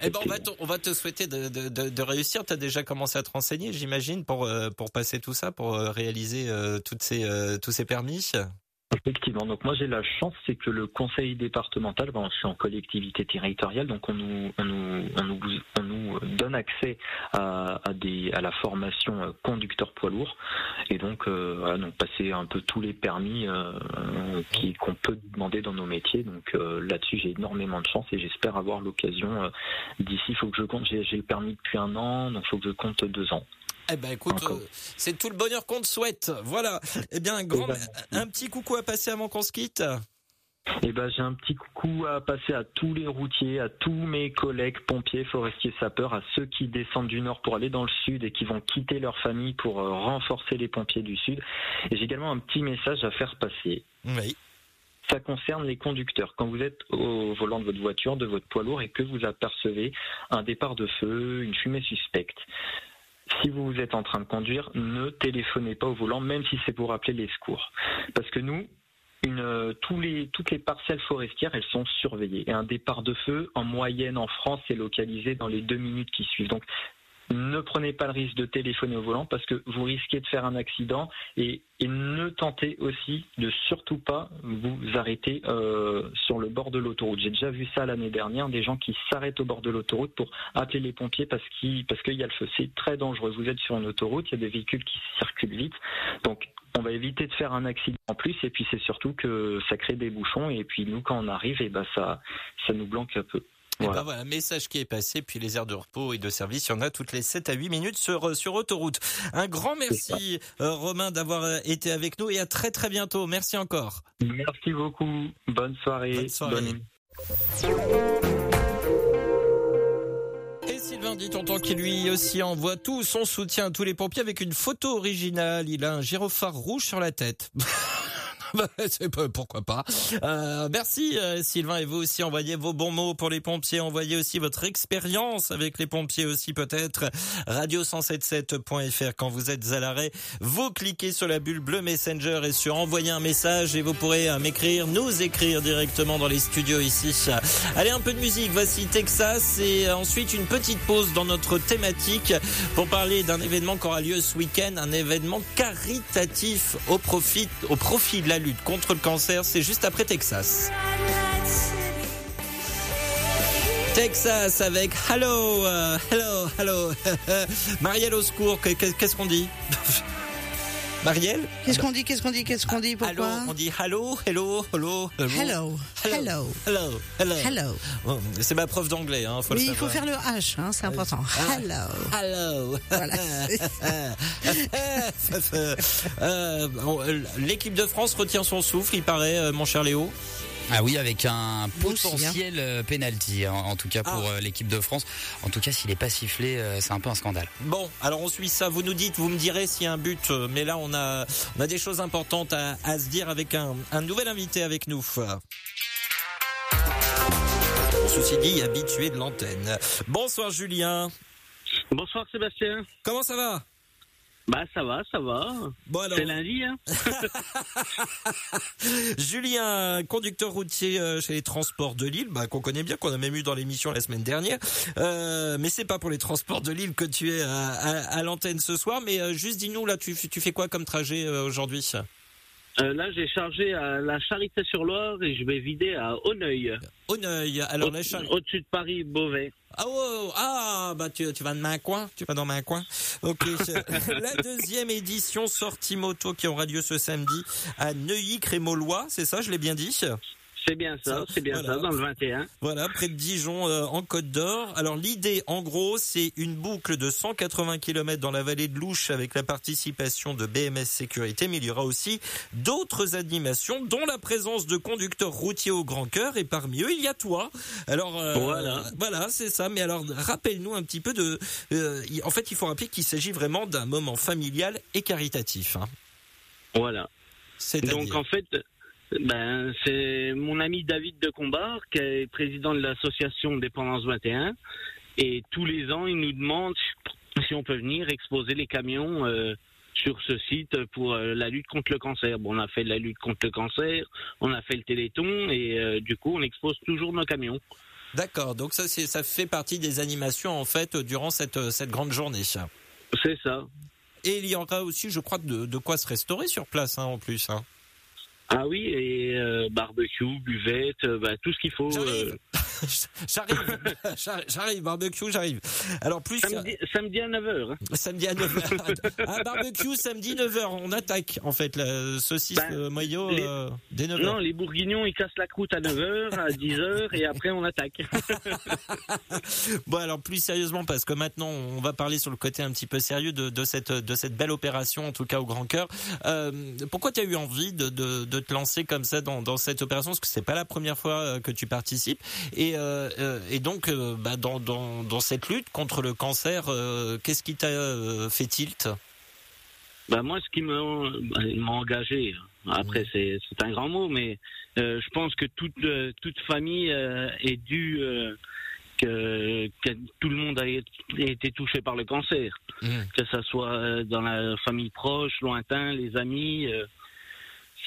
eh ben on, va te, on va te souhaiter de, de, de réussir. Tu as déjà commencé à te renseigner, j'imagine, pour, euh, pour passer tout ça, pour euh, réaliser euh, toutes ces, tous ces permis? Effectivement. Donc moi j'ai la chance, c'est que le conseil départemental, ben, je suis en collectivité territoriale, donc on nous on nous on nous, on nous donne accès à, la formation euh, conducteur poids lourd et donc euh, voilà donc passer un peu tous les permis euh, qui qu'on peut demander dans nos métiers. Donc euh, là-dessus j'ai énormément de chance et j'espère avoir l'occasion d'ici. Il faut que je compte. J'ai le permis depuis un an, donc il faut que je compte deux ans. Eh ben écoute, euh, c'est tout le bonheur qu'on te souhaite. Voilà. Eh bien un grand, eh ben, un petit coucou à passer avant qu'on se quitte. Eh ben, j'ai un petit coucou à passer à tous les routiers, à tous mes collègues pompiers, forestiers, sapeurs, à ceux qui descendent du nord pour aller dans le sud et qui vont quitter leur famille pour euh, renforcer les pompiers du sud. Et j'ai également un petit message à faire passer. Oui. Ça concerne les conducteurs. Quand vous êtes au volant de votre voiture, de votre poids lourd et que vous apercevez un départ de feu, une fumée suspecte, si vous êtes en train de conduire, ne téléphonez pas au volant, même si c'est pour appeler les secours. Parce que nous, toutes les parcelles forestières, elles sont surveillées. Et un départ de feu, en moyenne en France, est localisé dans les deux minutes qui suivent. Ne prenez pas le risque de téléphoner au volant parce que vous risquez de faire un accident et, ne tentez aussi de surtout pas vous arrêter euh, sur le bord de l'autoroute. J'ai déjà vu ça l'année dernière, des gens qui s'arrêtent au bord de l'autoroute pour appeler les pompiers parce qu'il y a le feu. C'est très dangereux. Vous êtes sur une autoroute, il y a des véhicules qui circulent vite, donc on va éviter de faire un accident en plus et puis c'est surtout que ça crée des bouchons et puis nous quand on arrive et eh ben ça ça nous blanque un peu. Et ben voilà, message qui est passé, puis les aires de repos et de service, il y en a toutes les 7 à 8 minutes sur, euh, sur autoroute. Un grand merci euh, Romain d'avoir euh, été avec nous et à très très bientôt. Merci encore. Merci beaucoup. Bonne soirée. Bonne soirée. Et Sylvain dit tonton qui lui aussi envoie tout son soutien à tous les pompiers avec une photo originale. Il a un gyrophare rouge sur la tête. Bah, pourquoi pas. Euh, merci euh, Sylvain et vous aussi envoyez vos bons mots pour les pompiers, envoyez aussi votre expérience avec les pompiers aussi peut-être. Radio177.fr quand vous êtes à l'arrêt, vous cliquez sur la bulle bleue Messenger et sur envoyer un message et vous pourrez euh, m'écrire, nous écrire directement dans les studios ici. Allez un peu de musique, voici Texas et ensuite une petite pause dans notre thématique pour parler d'un événement qui aura lieu ce week-end, un événement caritatif au profit au profit de la lutte contre le cancer, c'est juste après Texas. Texas avec Hello, euh, Hello, Hello. Marielle au secours, qu'est-ce qu'on dit? Marielle Qu'est-ce qu'on dit Qu'est-ce qu'on dit Qu'est-ce qu'on dit Pourquoi On dit hello, hello, hello, hello, hello, hello, hello, hello. C'est ma prof d'anglais, hein, faut il faut faire le H, hein, c'est important. Ah, hello, hello. Voilà. euh, L'équipe de France retient son souffle, il paraît, euh, mon cher Léo. Ah oui, avec un potentiel euh, penalty, en, tout cas pour ah. euh, l'équipe de France. En tout cas, s'il n'est pas sifflé, euh, c'est un peu un scandale. Bon, alors on suit ça. Vous nous dites, vous me direz s'il y a un but. Mais là, on a, on a des choses importantes à, à se dire avec un, un nouvel invité avec nous. Ceci dit, habitué de l'antenne. Bonsoir Julien. Bonsoir Sébastien. Comment ça va? Bah ça va, ça va. Bon, C'est lundi, hein. Julien, conducteur routier euh, chez les Transports de Lille, bah, qu'on connaît bien, qu'on a même eu dans l'émission la semaine dernière. Euh, mais c'est pas pour les Transports de Lille que tu es à, à, l'antenne ce soir. Mais euh, juste dis-nous là, tu, tu fais quoi comme trajet euh, Là, j'ai chargé à la Charité-sur-Loire et je vais vider à Auneuil. Auneuil, alors Au, Au-dessus de Paris, Beauvais. Ah, oh, ah bah tu, tu vas dans un coin Tu vas dans un coin Ok. la deuxième édition sortie moto qui aura lieu ce samedi à Neuilly-Crémolois, c'est ça, je l'ai bien dit? C'est bien ça, c'est bien ça, dans le 21. Voilà, près de Dijon, euh, en Côte d'Or. Alors l'idée, en gros, c'est une boucle de 180 km dans la vallée de Louche avec la participation de BMS Sécurité, mais il y aura aussi d'autres animations, dont la présence de conducteurs routiers au grand cœur, et parmi eux, il y a toi. Alors euh, voilà, voilà, c'est ça. Mais alors, rappelle-nous un petit peu de. Euh, en fait, il faut rappeler qu'il s'agit vraiment d'un moment familial et caritatif. Hein. Voilà. Donc en fait, ben, c'est mon ami David de Combar, qui est président de l'association Dépendance 21. Et tous les ans, il nous demande si on peut venir exposer les camions euh, sur ce site pour euh, la lutte contre le cancer. Bon, on a fait la lutte contre le cancer, on a fait le téléthon et euh, du coup, on expose toujours nos camions. D'accord, donc ça, ça fait partie des animations en fait durant cette, cette grande journée. C'est ça. Et il y aura aussi, je crois, de, de quoi se restaurer sur place hein, en plus. Hein. Ah oui, et euh, barbecue, buvette, euh, bah, tout ce qu'il faut. Euh. J'arrive, j'arrive, barbecue, j'arrive. Alors plus samedi, samedi à 9h. Hein. Samedi à 9h. ah, barbecue samedi 9h, on attaque en fait la saucisse ben, maillot euh, dès 9h. Non, les bourguignons ils cassent la croûte à 9h, à 10h et après on attaque. bon alors plus sérieusement parce que maintenant on va parler sur le côté un petit peu sérieux de, de cette de cette belle opération en tout cas au grand cœur. Pourquoi tu as eu envie de, de, de, te lancer comme ça dans, dans cette opération parce que c'est pas la première fois euh, que tu participes. Et euh, euh, et donc, bah, dans, dans, dans, cette lutte contre le cancer, qu'est-ce qui t'a fait tilt? Bah moi, ce qui m'a engagé, après c'est un grand mot, mais je pense que toute toute famille est due que, que, tout le monde a été touché par le cancer, mmh. que ce soit dans la famille proche, lointain, les amis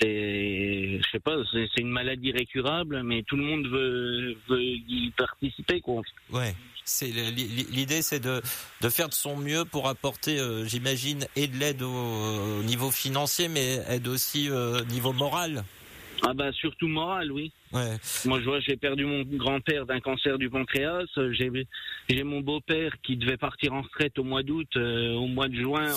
c'est, je sais pas, c'est une maladie récurable, mais tout le monde veut, y participer, quoi. Ouais. L'idée, c'est de, faire de son mieux pour apporter, euh, j'imagine, et de l'aide au, niveau financier, mais aide aussi au euh, niveau moral. Ah bah surtout moral, oui. Ouais. Moi, je vois, j'ai perdu mon grand-père d'un cancer du pancréas. J'ai, j'ai mon beau-père qui devait partir en retraite au mois d'août, euh, au mois de juin.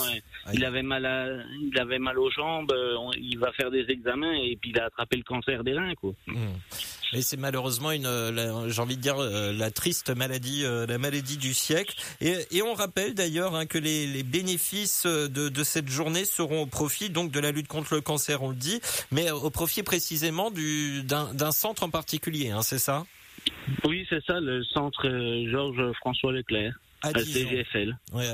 Il avait mal, à, il avait mal aux jambes. Euh, il va faire des examens et puis il a attrapé le cancer des reins, quoi. Mmh. Et c'est malheureusement une, j'ai envie de dire, euh, la triste maladie, la maladie du siècle. Et, et on rappelle d'ailleurs hein, que les, les bénéfices de, de, cette journée seront au profit donc de la lutte contre le cancer, on le dit, mais au profit précisément du d'un centre en particulier, hein, c'est ça? Oui, c'est ça, le centre euh, Georges François Leclerc à Dijon.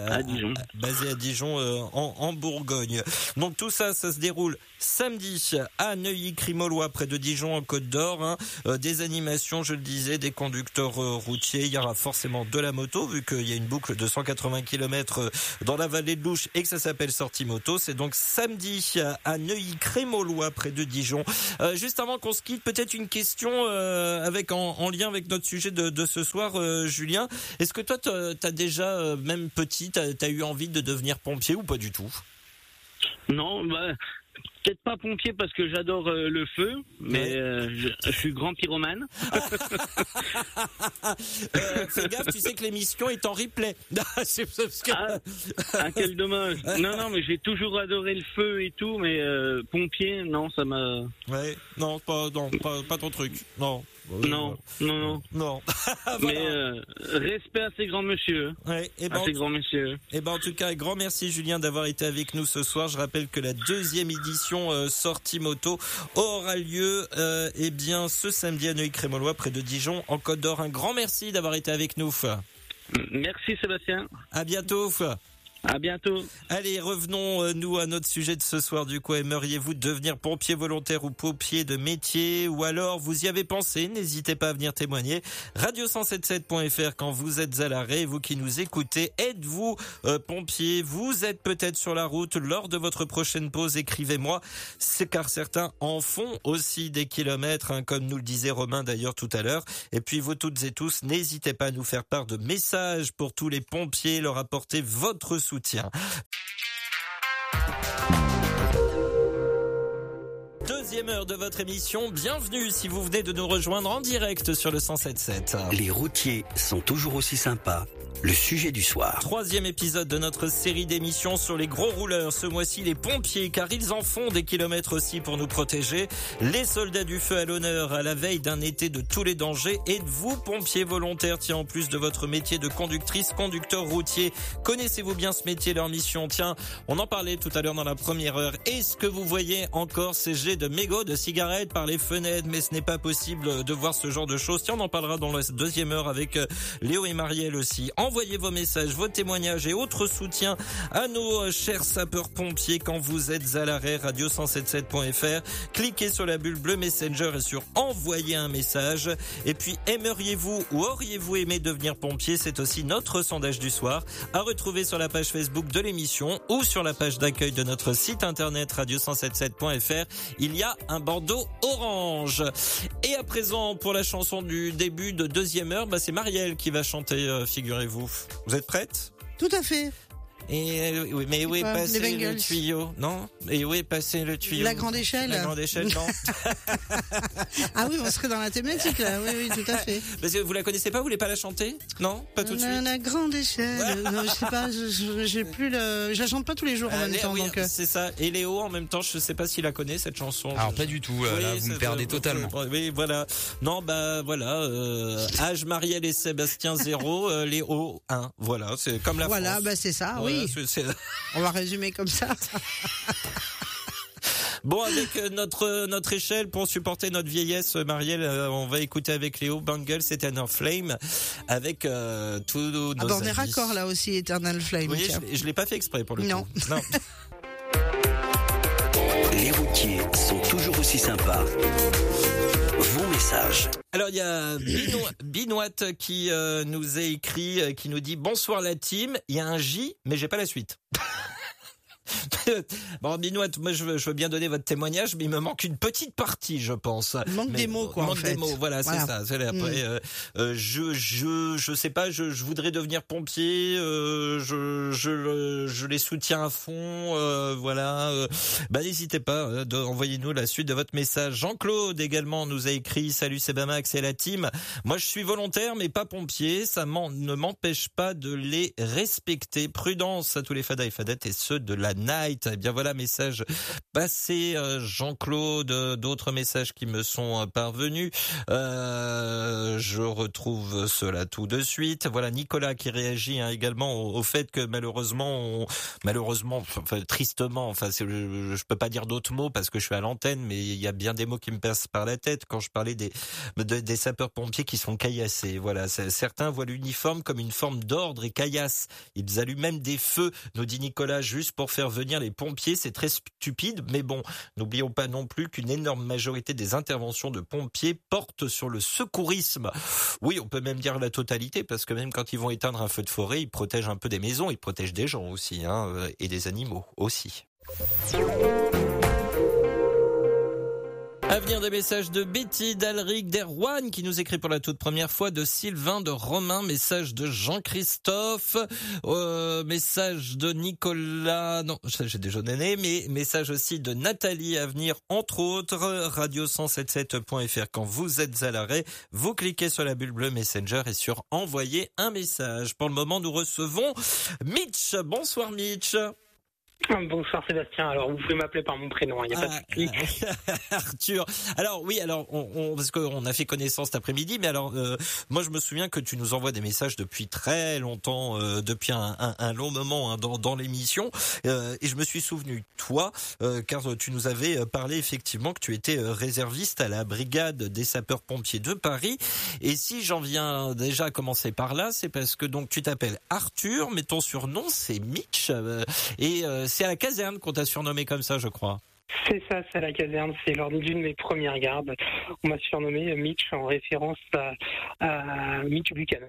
à, Dijon. basé à Dijon euh, en, en, Bourgogne. Donc tout ça, ça se déroule samedi à Neuilly-Crimolois près de Dijon en Côte d'Or. Hein. Euh, des animations, je le disais, des conducteurs euh, routiers. Il y aura forcément de la moto vu qu'il y a une boucle de 180 km dans la vallée de Louche et que ça s'appelle sortie moto. C'est donc samedi à Neuilly-Crémolois près de Dijon. juste avant qu'on se quitte, peut-être une question avec en, en, lien avec notre sujet de, de ce soir, Julien. Est-ce que toi, tu as déjà, euh, même petit, t'as as eu envie de devenir pompier ou pas du tout? Non, bah, Peut-être pas pompier parce que j'adore euh, le feu, mais euh, je, suis grand pyromane. fais gaffe, tu sais que l'émission est en replay. ah, ah, quel dommage. Non, non, mais j'ai toujours adoré le feu et tout, mais pompier, non, ça m'a. Ouais, non, pas, non, pas, pas ton truc. Non. Non, non, non, non. Mais euh, respect à ces grands messieurs. Ouais, et ben, à ces grands messieurs. Et ben en tout cas, grand merci Julien d'avoir été avec nous ce soir. Je rappelle que la deuxième édition euh, sortie moto aura lieu euh, eh bien ce samedi à Neuilly-Crémolois près de Dijon en Côte d'Or. Un grand merci d'avoir été avec nous. Merci Sébastien. À bientôt. À bientôt. Allez, revenons euh, nous à notre sujet de ce soir. Du coup, aimeriez-vous devenir pompier volontaire ou pompier de métier? Ou alors vous y avez pensé? N'hésitez pas à venir témoigner. Radio177.fr quand vous êtes à l'arrêt, vous qui nous écoutez, êtes-vous euh, pompier? Vous êtes peut-être sur la route lors de votre prochaine pause? Écrivez-moi, c'est car certains en font aussi des kilomètres, hein, comme nous le disait Romain d'ailleurs tout à l'heure. Et puis vous toutes et tous, n'hésitez pas à nous faire part de messages pour tous les pompiers, leur apporter votre soutien soutien. Deuxième heure de votre émission. Bienvenue si vous venez de nous rejoindre en direct sur le 107.7. Les routiers sont toujours aussi sympas le sujet du soir. Troisième épisode de notre série d'émissions sur les gros rouleurs. Ce mois-ci, les pompiers, car ils en font des kilomètres aussi pour nous protéger. Les soldats du feu à l'honneur à la veille d'un été de tous les dangers. Et vous, pompiers volontaires, tiens, en plus de votre métier de conductrice, conducteur routier, connaissez-vous bien ce métier, leur mission? Tiens, on en parlait tout à l'heure dans la première heure. Est-ce que vous voyez encore ces jets de mégots de cigarettes par les fenêtres Mais ce n'est pas possible de voir ce genre de choses. Tiens, on en parlera dans la deuxième heure avec euh, Léo et Marielle aussi. Envoyez vos messages, vos témoignages et autres soutiens à nos euh, chers sapeurs-pompiers quand vous êtes à l'arrêt radio177.fr. Cliquez sur la bulle bleue Messenger et sur envoyer un message. Et puis, aimeriez-vous ou auriez-vous aimé devenir pompier? C'est aussi notre sondage du soir à retrouver sur la page Facebook de l'émission ou sur la page d'accueil de notre site internet radio177.fr. Il y a un bandeau orange. Et à présent, pour la chanson du début de deuxième heure, bah c'est Marielle qui va chanter, euh, figurez-vous. Vous êtes prête? Tout à fait. Et euh, oui, mais où est passé le tuyau Non Et où est passé le tuyau La grande échelle. La grande échelle, non. ah oui, on serait dans la thématique là. Oui, oui, tout à fait. Parce que vous la connaissez pas, vous voulez pas la chanter Non, pas tout de suite. La grande échelle. non, je sais pas, j'ai plus le, je la chante pas tous les jours en même temps. Oui, euh. c'est ça. Et Léo, en même temps, je sais pas s'il la connaît cette chanson. Alors pas du tout. Euh, là, vous me perdez totalement. Oui, voilà. Non, bah voilà. Euh, âge Marielle et Sébastien 0, Léo 1. Voilà, c'est comme la Voilà, bah c'est ça. oui. On va résumer comme ça. Bon, avec euh, notre notre échelle pour supporter notre vieillesse, euh, Marielle, euh, on va écouter avec Léo Bangle, Eternal Flame, avec euh, tous nos ah bah on est raccord là aussi, Eternal Flame. Oui, je, je l'ai pas fait exprès pour le non. coup. Non. Les routiers sont toujours aussi sympas. Alors il y a Binoit qui euh, nous a écrit, euh, qui nous dit bonsoir la team. Il y a un J, mais j'ai pas la suite. bon, Binouette, moi je veux, je veux, bien donner votre témoignage, mais il me manque une petite partie, je pense. Il manque des mots, quoi. manque en fait. des mots, voilà, c'est ça. Après, mm. euh, euh, je, je, je sais pas, je, je voudrais devenir pompier. Euh, je, je, je les soutiens à fond. Euh, voilà. Euh, bah n'hésitez pas, euh, envoyez-nous la suite de votre message. Jean-Claude également nous a écrit Salut Sebamax et la team. Moi je suis volontaire, mais pas pompier. Ça ne m'empêche pas de les respecter. Prudence à tous les fadas et fadettes et ceux de la Night. Eh bien voilà, message passé, euh, Jean-Claude, d'autres messages qui me sont euh, parvenus. Euh, je retrouve cela tout de suite. Voilà Nicolas qui réagit hein, également au, fait que malheureusement, malheureusement, enfin, tristement, enfin je, je peux pas dire d'autres mots parce que je suis à l'antenne, mais il y a bien des mots qui me passent par la tête quand je parlais des des sapeurs-pompiers qui sont caillassés. Voilà, certains voient l'uniforme comme une forme d'ordre et caillasse. Ils allument même des feux, nous dit Nicolas, juste pour faire venir les pompiers. C'est très stupide, mais bon, n'oublions pas non plus qu'une énorme majorité des interventions de pompiers portent sur le secourisme. Oui, on peut même dire la totalité, parce que même quand ils vont éteindre un feu de forêt, ils protègent un peu des maisons, ils protègent des gens aussi, hein, et des animaux aussi. À venir des messages de Betty, d'Alric, d'Erwan qui nous écrit pour la toute première fois, de Sylvain, de Romain, message de Jean-Christophe, euh, message de Nicolas, non, j'ai déjà donné, mais message aussi de Nathalie à venir, entre autres, radio177.fr. Quand vous êtes à l'arrêt, vous cliquez sur la bulle bleue Messenger et sur envoyer un message. Pour le moment, nous recevons Mitch. Bonsoir Mitch. Bonsoir Sébastien. Alors vous pouvez m'appeler par mon prénom, il hein, n'y a pas de souci. Ah, Arthur. Alors oui, alors on, on parce qu'on a fait connaissance cet après-midi, mais alors euh, moi je me souviens que tu nous envoies des messages depuis très longtemps, euh, depuis un, un, un, long moment hein, dans, dans l'émission, euh, et je me suis souvenu toi, euh, car tu nous avais parlé effectivement que tu étais réserviste à la brigade des sapeurs-pompiers de Paris. Et si j'en viens déjà à commencer par là, c'est parce que donc tu t'appelles Arthur, mais ton surnom c'est Mitch, et c'est à la caserne qu'on t'a surnommé comme ça, je crois. C'est ça, c'est la caserne. C'est lors d'une de mes premières gardes. On m'a surnommé Mitch en référence à, Mitch Buchanan.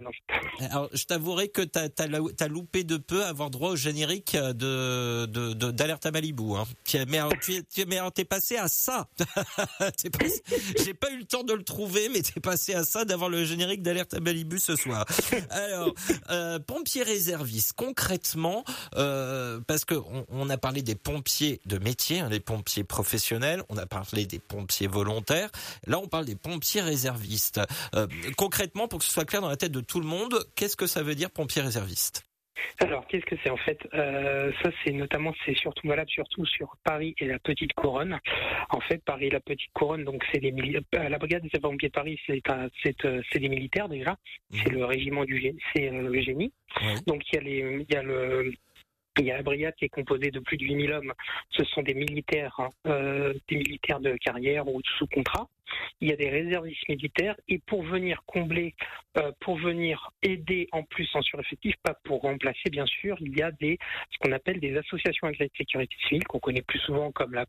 Alors, je t'avouerai que t'as as, loupé de peu avoir droit au générique de d'alerte à Malibu. Hein. Mais alors, tu mais t'es passé à ça. J'ai pas eu le temps de le trouver, mais t'es passé à ça d'avoir le générique d'alerte à Malibu ce soir. Alors, euh, pompiers réservistes, concrètement, euh, parce que on, on, a parlé des pompiers de métier, hein, les pompiers pompiers professionnels, on a parlé des pompiers volontaires, là on parle des pompiers réservistes. Euh, concrètement, pour que ce soit clair dans la tête de tout le monde, qu'est-ce que ça veut dire pompier réserviste alors, qu'est-ce que c'est en fait? Euh, Ça, c'est notamment, c'est surtout valable surtout sur Paris et la Petite Couronne. En fait, Paris et la Petite Couronne, donc c'est les euh, la brigade des sapeurs-pompiers de Paris, c'est euh, c'est des militaires déjà. Mmh. C'est le régiment du c'est le génie. Donc il y a les, il y a le il y a la brigade qui est composée de plus de 8000 hommes. Ce sont des militaires, hein, euh, des militaires de carrière ou sous contrat il y a des réservistes militaires et pour venir combler, euh, pour venir aider en plus en sureffectif, pas pour remplacer bien sûr, il y a des ce qu'on appelle des associations de sécurité civile qu'on connaît plus souvent comme la,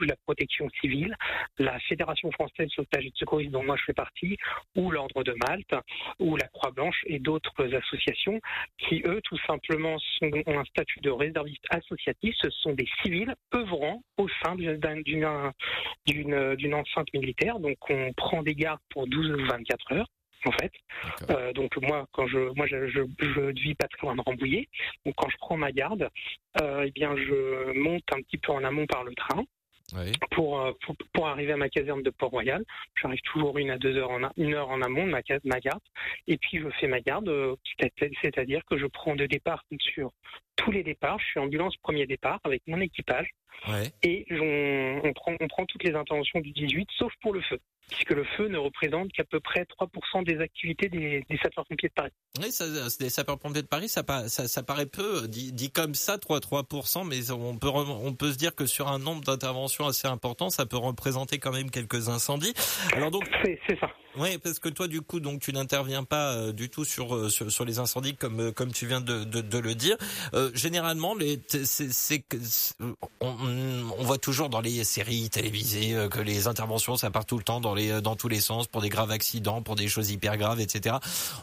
la protection civile, la Fédération française de sauvetage et de secourisme dont moi je fais partie, ou l'Ordre de Malte, ou la Croix-Blanche et d'autres associations qui eux tout simplement ont un statut de réserviste associatif. Ce sont des civils œuvrant au sein d'une enceinte militaire donc on prend des gardes pour 12 ou 24 heures en fait. Euh, donc moi, quand je, moi, je, je, vis pas très loin de Rambouillet. Donc quand je prends ma garde, euh, eh bien, je monte un petit peu en amont par le train. Euh, pour, pour, arriver à ma caserne de Port-Royal, j'arrive toujours une à deux heures en une heure en amont de ma, ma garde, et puis je fais ma garde, c'est-à-dire que je prends de départ sur tous les départs. Je suis ambulance premier départ avec mon équipage. Et on, prend, on prend toutes les interventions du 18, sauf pour le feu puisque le feu ne représente qu'à peu près 3% des activités des, sapeurs-pompiers de Paris. Oui, ça, des sapeurs-pompiers de Paris, ça, ça, ça, paraît peu, dit, dit comme ça, 3, 3%, mais on peut, on peut se dire que sur un nombre d'interventions assez important, ça peut représenter quand même quelques incendies. Alors donc, c'est ça. Oui, parce que toi, du coup, donc tu n'interviens pas euh, du tout sur, euh, sur, sur les incendies comme euh, comme tu viens de, de, de le dire. généralement, les c'est on, on voit toujours dans les séries télévisées que les interventions ça part tout le temps dans les dans tous les sens pour des graves accidents, pour des choses hyper graves, etc.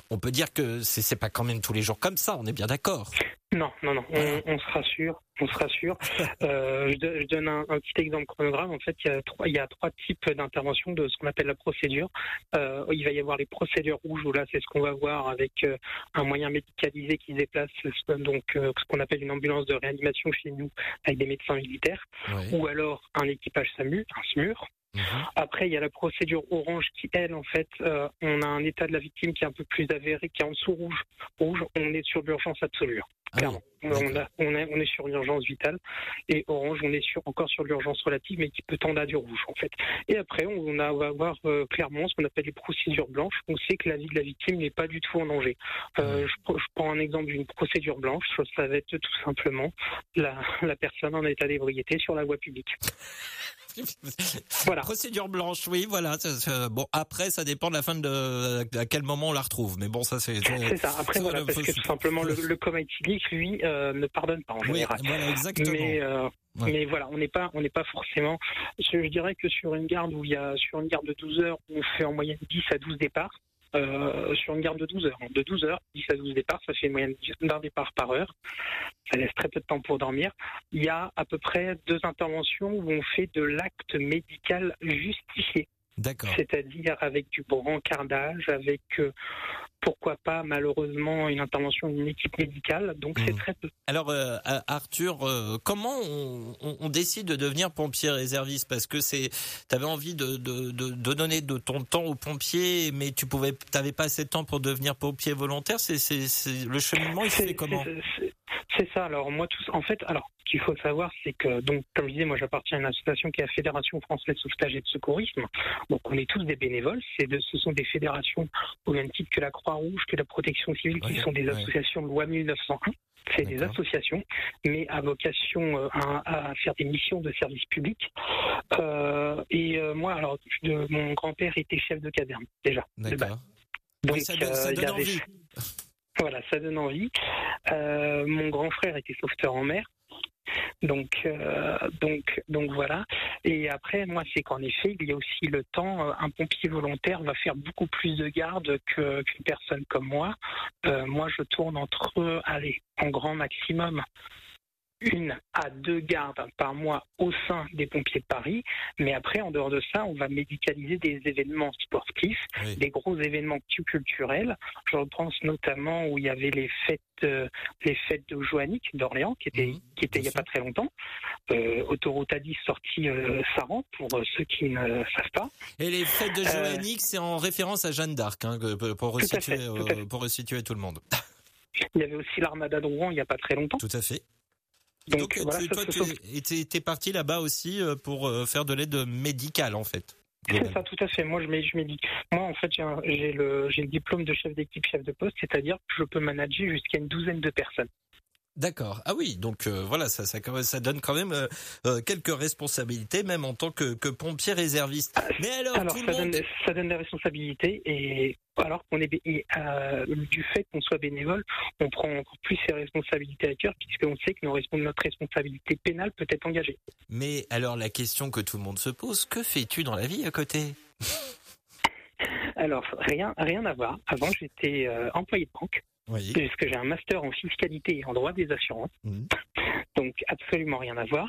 On peut dire que c'est pas quand même tous les jours comme ça. On est bien d'accord. Non, non, non. On, on se rassure on se rassure. Euh, je, donne un, petit exemple chronogramme. En fait, il y a trois, il y a trois types d'intervention de ce qu'on appelle la procédure. Euh, il va y avoir les procédures rouges où là, c'est ce qu'on va voir avec euh, un moyen médicalisé qui se déplace, donc ce qu'on appelle une ambulance de réanimation chez nous avec des médecins militaires, ou alors un équipage SAMU, un SMUR. Mhm. Après, il y a la procédure orange qui, elle, en fait, on a un état de la victime qui est un peu plus avéré, qui est en dessous rouge. Rouge, on est sur l'urgence absolue. Ah on, on, est, sur l'urgence vitale et orange, on est sur, encore sur l'urgence relative, mais qui peut tendre à du rouge en fait. Et après, on, a, va avoir euh, clairement ce qu'on appelle les procédures blanches. On sait que la vie de la victime n'est pas du tout en danger. Euh, je, prends un exemple d'une procédure blanche. Ça va être tout simplement la, la personne en état d'ébriété sur la voie publique. Voilà. Procédure blanche, oui, voilà. Bon, après, ça dépend de la fin de à quel moment on la retrouve. Mais bon, ça c'est. C'est ça. Après, voilà, parce que tout simplement, le, le coma éthylique, lui, euh, ne pardonne pas en général. Oui, voilà, exactement. Mais, euh, mais voilà, on n'est pas, on n'est pas forcément. Je dirais que sur une garde où il y a, sur une garde de 12 heures, on fait en moyenne 10 à 12 départs. Euh, sur une garde de 12 heures. De 12 heures, 10 à 12 départs, ça fait une moyenne d'un départ par heure. Ça laisse très peu de temps pour dormir. Il y a à peu près deux interventions où on fait de l'acte médical justifié. C'est-à-dire avec du brancardage, avec euh, pourquoi pas malheureusement une intervention d'une équipe médicale. Donc c'est hmm. très peu. Alors euh, Arthur, euh, comment on, décide de devenir pompier réserviste? Parce que c'est, avais envie de, donner de ton temps aux pompiers, mais tu pouvais, t'avais pas assez de temps pour devenir pompier volontaire. C'est, le cheminement, il se fait comment? C'est ça. Alors moi, tout, en fait, alors ce qu'il faut savoir, c'est que donc, comme je disais, moi j'appartiens à une association qui est la Fédération française de sauvetage et de secourisme. Donc on est tous des bénévoles. C'est de, ce sont des fédérations au même titre que la Croix-Rouge, que la Protection civile, qui sont des associations de loi 1901. C'est des associations, mais à vocation euh, à, faire des missions de service public. Euh, et euh, moi, alors, mon grand-père était chef de caserne déjà. D'accord. Donc, ça donne, ça donne envie. Voilà, ça donne envie. Euh, mon grand frère était sauveteur en mer. Donc, euh, donc, donc voilà. Et après, moi, c'est qu'en effet, il y a aussi le temps. Euh, un pompier volontaire va faire beaucoup plus de garde qu'une personne comme moi. moi, je tourne entre, allez, en grand maximum, une à deux gardes par mois au sein des pompiers de Paris. Mais après, en dehors de ça, on va médicaliser des événements sportifs, des gros événements culturels. Je repense notamment où il y avait les fêtes, euh, les fêtes de Joannick d'Orléans, qui étaient, mhm, qui était il n'y a pas très longtemps. Euh, autoroute A10 sortie euh, Saran, pour ceux qui ne savent pas. Et les fêtes de Joannick, c'est en référence à Jeanne d'Arc, hein, pour, resituer, tout pour resituer tout le monde. Il y avait aussi l'armada de Rouen il n'y a pas très longtemps. Tout à fait. Donc, voilà, tu, toi, tu es parti là-bas aussi euh, pour euh, faire de l'aide médicale, en fait. C'est ça, tout à fait. Moi, je me dis, moi, en fait, j'ai le, le diplôme de chef d'équipe, chef de poste, c'est-à-dire que je peux manager jusqu'à une douzaine de personnes. D'accord. Ah oui, donc euh, voilà, ça, ça, ça, donne quand même euh, euh, quelques responsabilités, même en tant que, que pompier réserviste. Ah, Mais alors, ça, donne, ça donne des responsabilités et alors qu'on est du fait qu'on soit bénévole, on prend encore plus ses responsabilités à cœur puisqu'on sait que notre responsabilité pénale peut être engagée. Mais alors la question que tout le monde se pose, que fais-tu dans la vie à côté? Alors rien, rien à voir. Avant j'étais employé de banque. Oui. Puisque j'ai un master en fiscalité et en droit des assurances. Mmh. Donc absolument rien à voir.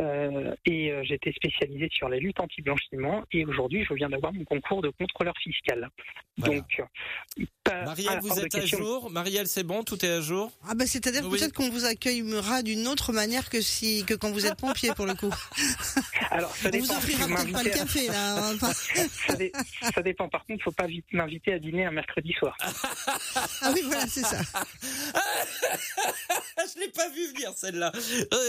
Euh, et euh, j'étais spécialisé sur la lutte anti-blanchiment et aujourd'hui je viens d'avoir mon concours de contrôleur fiscal. Donc Marielle, vous êtes à jour Marielle, c'est bon, tout est à jour Ah bah c'est-à-dire peut-être qu'on vous accueillera d'une autre manière que si que quand vous êtes pompier pour le coup. Alors ça dépend. On vous offrira peut-être pas le café là. Hein. ça, dépend. Par contre, faut pas m'inviter à dîner un mercredi soir. ah oui, voilà, c'est ça. je l'ai pas vu venir celle-là.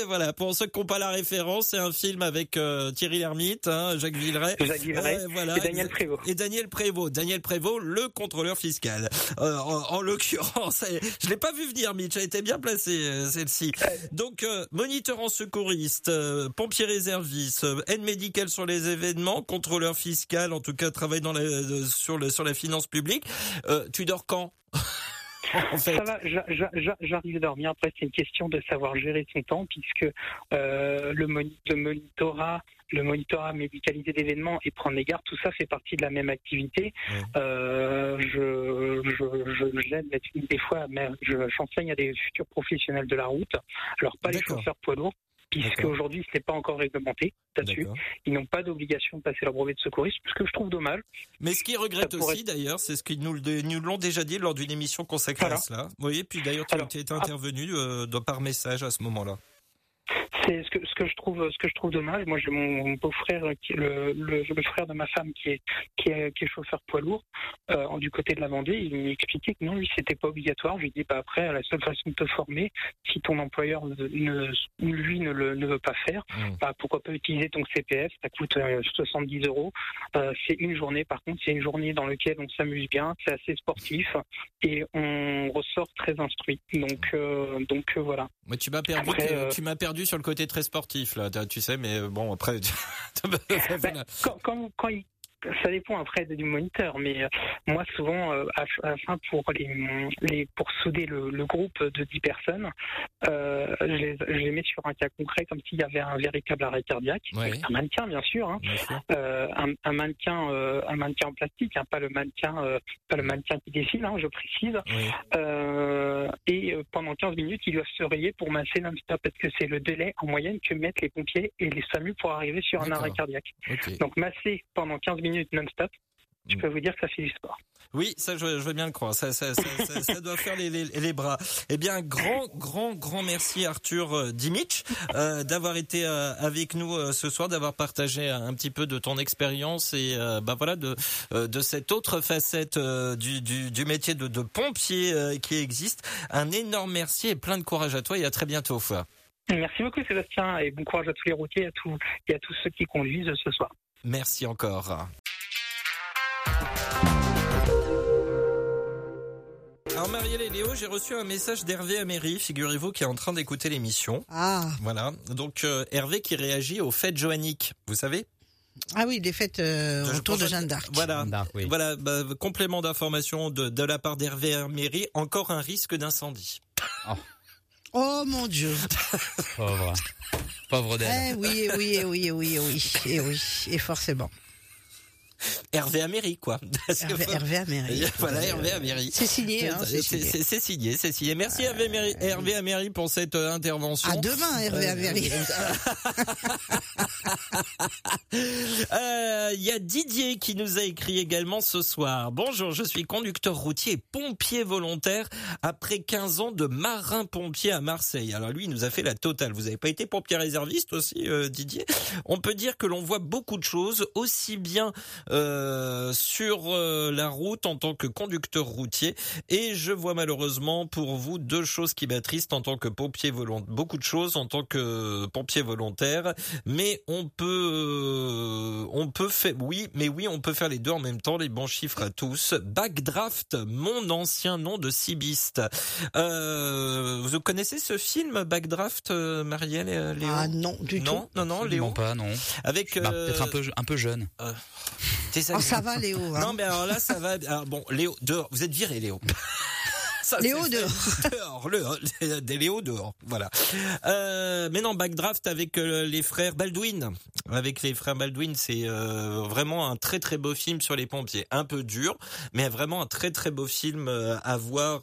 Et voilà, pour ceux qui n'ont pas la référence, c'est un film avec euh, Thierry Lhermitte, hein, Jacques Villeray, Jacques Villeray voilà, et Daniel Prévost. Et Daniel Prévost, Daniel Prévost, le contrôleur fiscal. Euh, en, l'occurrence, je l'ai pas vu venir, Mitch, a été bien placé euh, celle-ci. Donc moniteur en secouriste, pompier réserviste, aide médicale sur les événements, contrôleur fiscal, en tout cas travaille dans la, sur le sur la finance publique. tu dors quand? Ça va, j'arrive à dormir. Après, c'est une question de savoir gérer son temps, puisque euh, le, monitorat, le monitorat médicalisé d'événements et prendre les gardes, tout ça fait partie de la même activité. Euh, je, je, des fois, mais j'enseigne à des futurs professionnels de la route. Alors pas les chauffeurs poids lourds, puisqu'aujourd'hui ce n'est pas encore réglementé là-dessus. Ils n'ont pas d'obligation de passer leur brevet de secouriste, ce que je trouve dommage. Mais ce qu'ils regrettent aussi d'ailleurs, c'est ce qu'ils nous, nous l'ont déjà dit lors d'une émission consacrée à cela. Vous voyez, puis d'ailleurs tu as été intervenu euh, par message à ce moment-là. C'est ce que, ce que je trouve ce que je trouve dommage. Moi, j'ai mon, beau-frère qui est le, le, frère de ma femme qui est qui est, qui est chauffeur poids lourd euh, du côté de la Vendée. Il m'expliquait que non, lui, c'était pas obligatoire. Je lui dis pas bah, après, la seule façon de te former, si ton employeur ne, lui ne le ne veut pas faire, mmh. bah, pourquoi pas utiliser ton CPF Ça coûte 70 euh, euros. Euh, c'est une journée. Par contre, c'est une journée dans laquelle on s'amuse bien. C'est assez sportif et on ressort très instruit. Donc euh, donc voilà. Moi, tu m'as perdu. tu m'as perdu sur le côté très sportif là, tu sais, mais bon après. Quand, il, ça dépend après du moniteur, mais euh, moi souvent, euh, afin pour les, les pour souder le, le, groupe de 10 personnes, euh, je, les, je, les, mets sur un cas concret comme s'il y avait un véritable arrêt cardiaque, un mannequin bien sûr, hein, un, un, mannequin, un mannequin en plastique, hein, pas le mannequin, pas le mannequin qui dessine, hein, je précise. et pendant 15 minutes, ils doivent se rayer pour masser non-stop parce que c'est le délai en moyenne que mettent les pompiers et les SAMU pour arriver sur un arrêt cardiaque. Donc masser pendant 15 minutes minutes non-stop, je peux vous dire que ça fait du sport. Oui, ça je, veux bien le croire. Ça, ça, ça, ça doit faire les, les, les, bras. Eh bien, grand, grand, grand merci Arthur euh, Dimich euh, d'avoir été euh, avec nous euh, ce soir, d'avoir partagé un petit peu de ton expérience et bah voilà de de cette autre facette du, du, du, métier de, de pompier qui existe. Un énorme merci et plein de courage à toi et à très bientôt. Merci beaucoup Sébastien et bon courage à tous les routiers et à tous, et à tous ceux qui conduisent ce soir. Merci encore. Alors Marielle et Léo, j'ai reçu un message d'Hervé Améry, figurez-vous, qui est en train d'écouter l'émission. Ah. Voilà. Donc euh, Hervé qui réagit aux fêtes joanniques, vous savez ah oui, les fêtes euh, autour de Jeanne d'Arc. Voilà, voilà, bah, complément d'information de, de, la part d'Hervé Améry, encore un risque d'incendie. Oh. Oh. mon Dieu. Pauvre. Pauvre d'elle. Eh oui, oui, oui, oui, oui, et oui, et forcément. Hervé Améry, quoi. Hervé, Hervé Améry. Voilà, Hervé Améry. C'est signé, hein, c'est signé. C'est signé, Merci Hervé Améry, Hervé Améry pour cette euh, intervention. À demain, Hervé Améry. Euh, il y a Didier qui nous a écrit également ce soir. Bonjour, je suis conducteur routier et pompier volontaire après 15 ans de marin-pompier à Marseille. Alors lui, il nous a fait la totale. Vous n'avez pas été pompier réserviste aussi, euh, Didier? On peut dire que l'on voit beaucoup de choses, aussi bien euh, sur euh, la route en tant que conducteur routier, et je vois malheureusement pour vous deux choses qui m'attristent en tant que pompier volontaire. Beaucoup de choses en tant que pompier volontaire, mais on peut, on peut faire, oui, mais oui, on peut faire les deux en même temps. Les bons chiffres à tous. Backdraft, mon ancien nom de cibiste. Euh, vous connaissez ce film Backdraft, euh, Marielle et euh, Léo Ah non, du non, tout. Non, non, Léo. pas, non. Avec bah, peut-être un peu, un peu jeune. Oh, ça va, Léo. Hein. Non, mais alors là, ça va. Alors, bon, Léo, dehors. Vous êtes viré, Léo. Léo dehors. dehors, le, des Léo dehors, voilà. Euh, mais non, Backdraft avec euh, les frères Baldwin. Avec les frères Baldwin, c'est euh, vraiment un très très beau film sur les pompiers. Un peu dur, mais vraiment un très très beau film à voir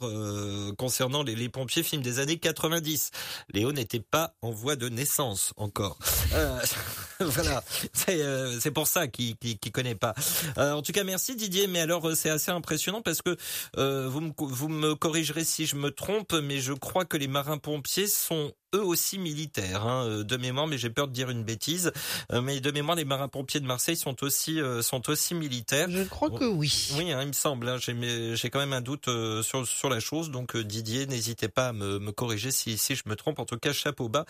concernant les, les, pompiers, film des années 90. Léo n'était pas en voie de naissance encore. voilà, c'est pour ça qu'il qu connaît pas. en tout cas, merci Didier. Mais alors, c'est assez impressionnant parce que vous me, vous me corrigerez si je me trompe, mais je crois que les marins-pompiers sont eux aussi militaires, hein, euh, de mémoire, mais j'ai peur de dire une bêtise. Euh, mais de mémoire, les marins-pompiers de Marseille sont aussi euh, sont aussi militaires. Je crois que oui. Oui, hein, il me semble. Hein, j'ai j'ai quand même un doute sur sur la chose, donc Didier, n'hésitez pas à me, me corriger si si je me trompe. En tout cas, chapeau bas,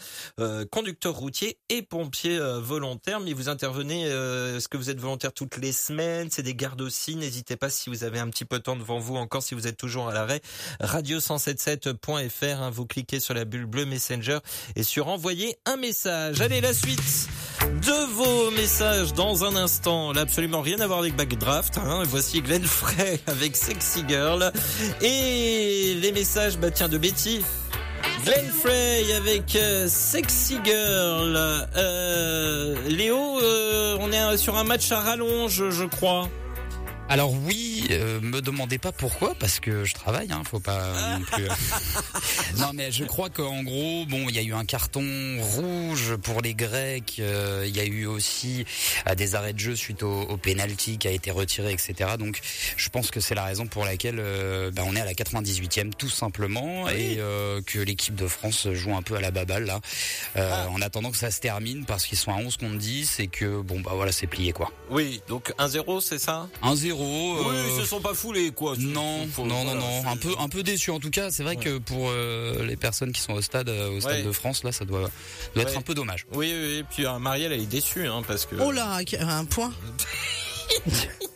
conducteur routier et pompier volontaire. Mais vous intervenez, est-ce que vous êtes volontaire toutes les semaines? C'est des gardes aussi. N'hésitez pas si vous avez un petit peu de temps devant vous encore, si vous êtes toujours à l'arrêt. Radio177.fr. Hein, vous cliquez sur la bulle bleue Messenger et sur envoyer un message. Allez, la suite de vos messages dans un instant. Là, absolument rien à voir avec Backdraft. Hein. Voici Glenn Frey avec Sexy Girl. Et les messages, bah tiens, de Betty. Glenn Frey avec euh, Sexy Girl. Euh, Léo, euh, on est sur un match à rallonge, je crois. Alors oui, euh, me demandez pas pourquoi, parce que je travaille, hein, faut pas non plus. Euh. non mais je crois qu'en gros, bon, il y a eu un carton rouge pour les Grecs, euh, il y a eu aussi des arrêts de jeu suite au, au penalty qui a été retiré, etc. Donc je pense que c'est la raison pour laquelle bah, on est à la 98e tout simplement et que l'équipe de France joue un peu à la baballe là, ah. en attendant que ça se termine parce qu'ils sont à 11 contre 10 et que bon bah voilà c'est plié quoi. Oui, donc 1-0 c'est ça? 1-0 oui, ils se sont pas foulés, quoi. Non, non, non, non. Un peu, un peu déçu. En tout cas, c'est vrai que pour euh, les personnes qui sont au stade, euh, au stade de France, là, ça doit, doit être un peu dommage. Oui, oui. Et puis euh, Marielle, elle est déçue, hein, parce que. Oh là, un point.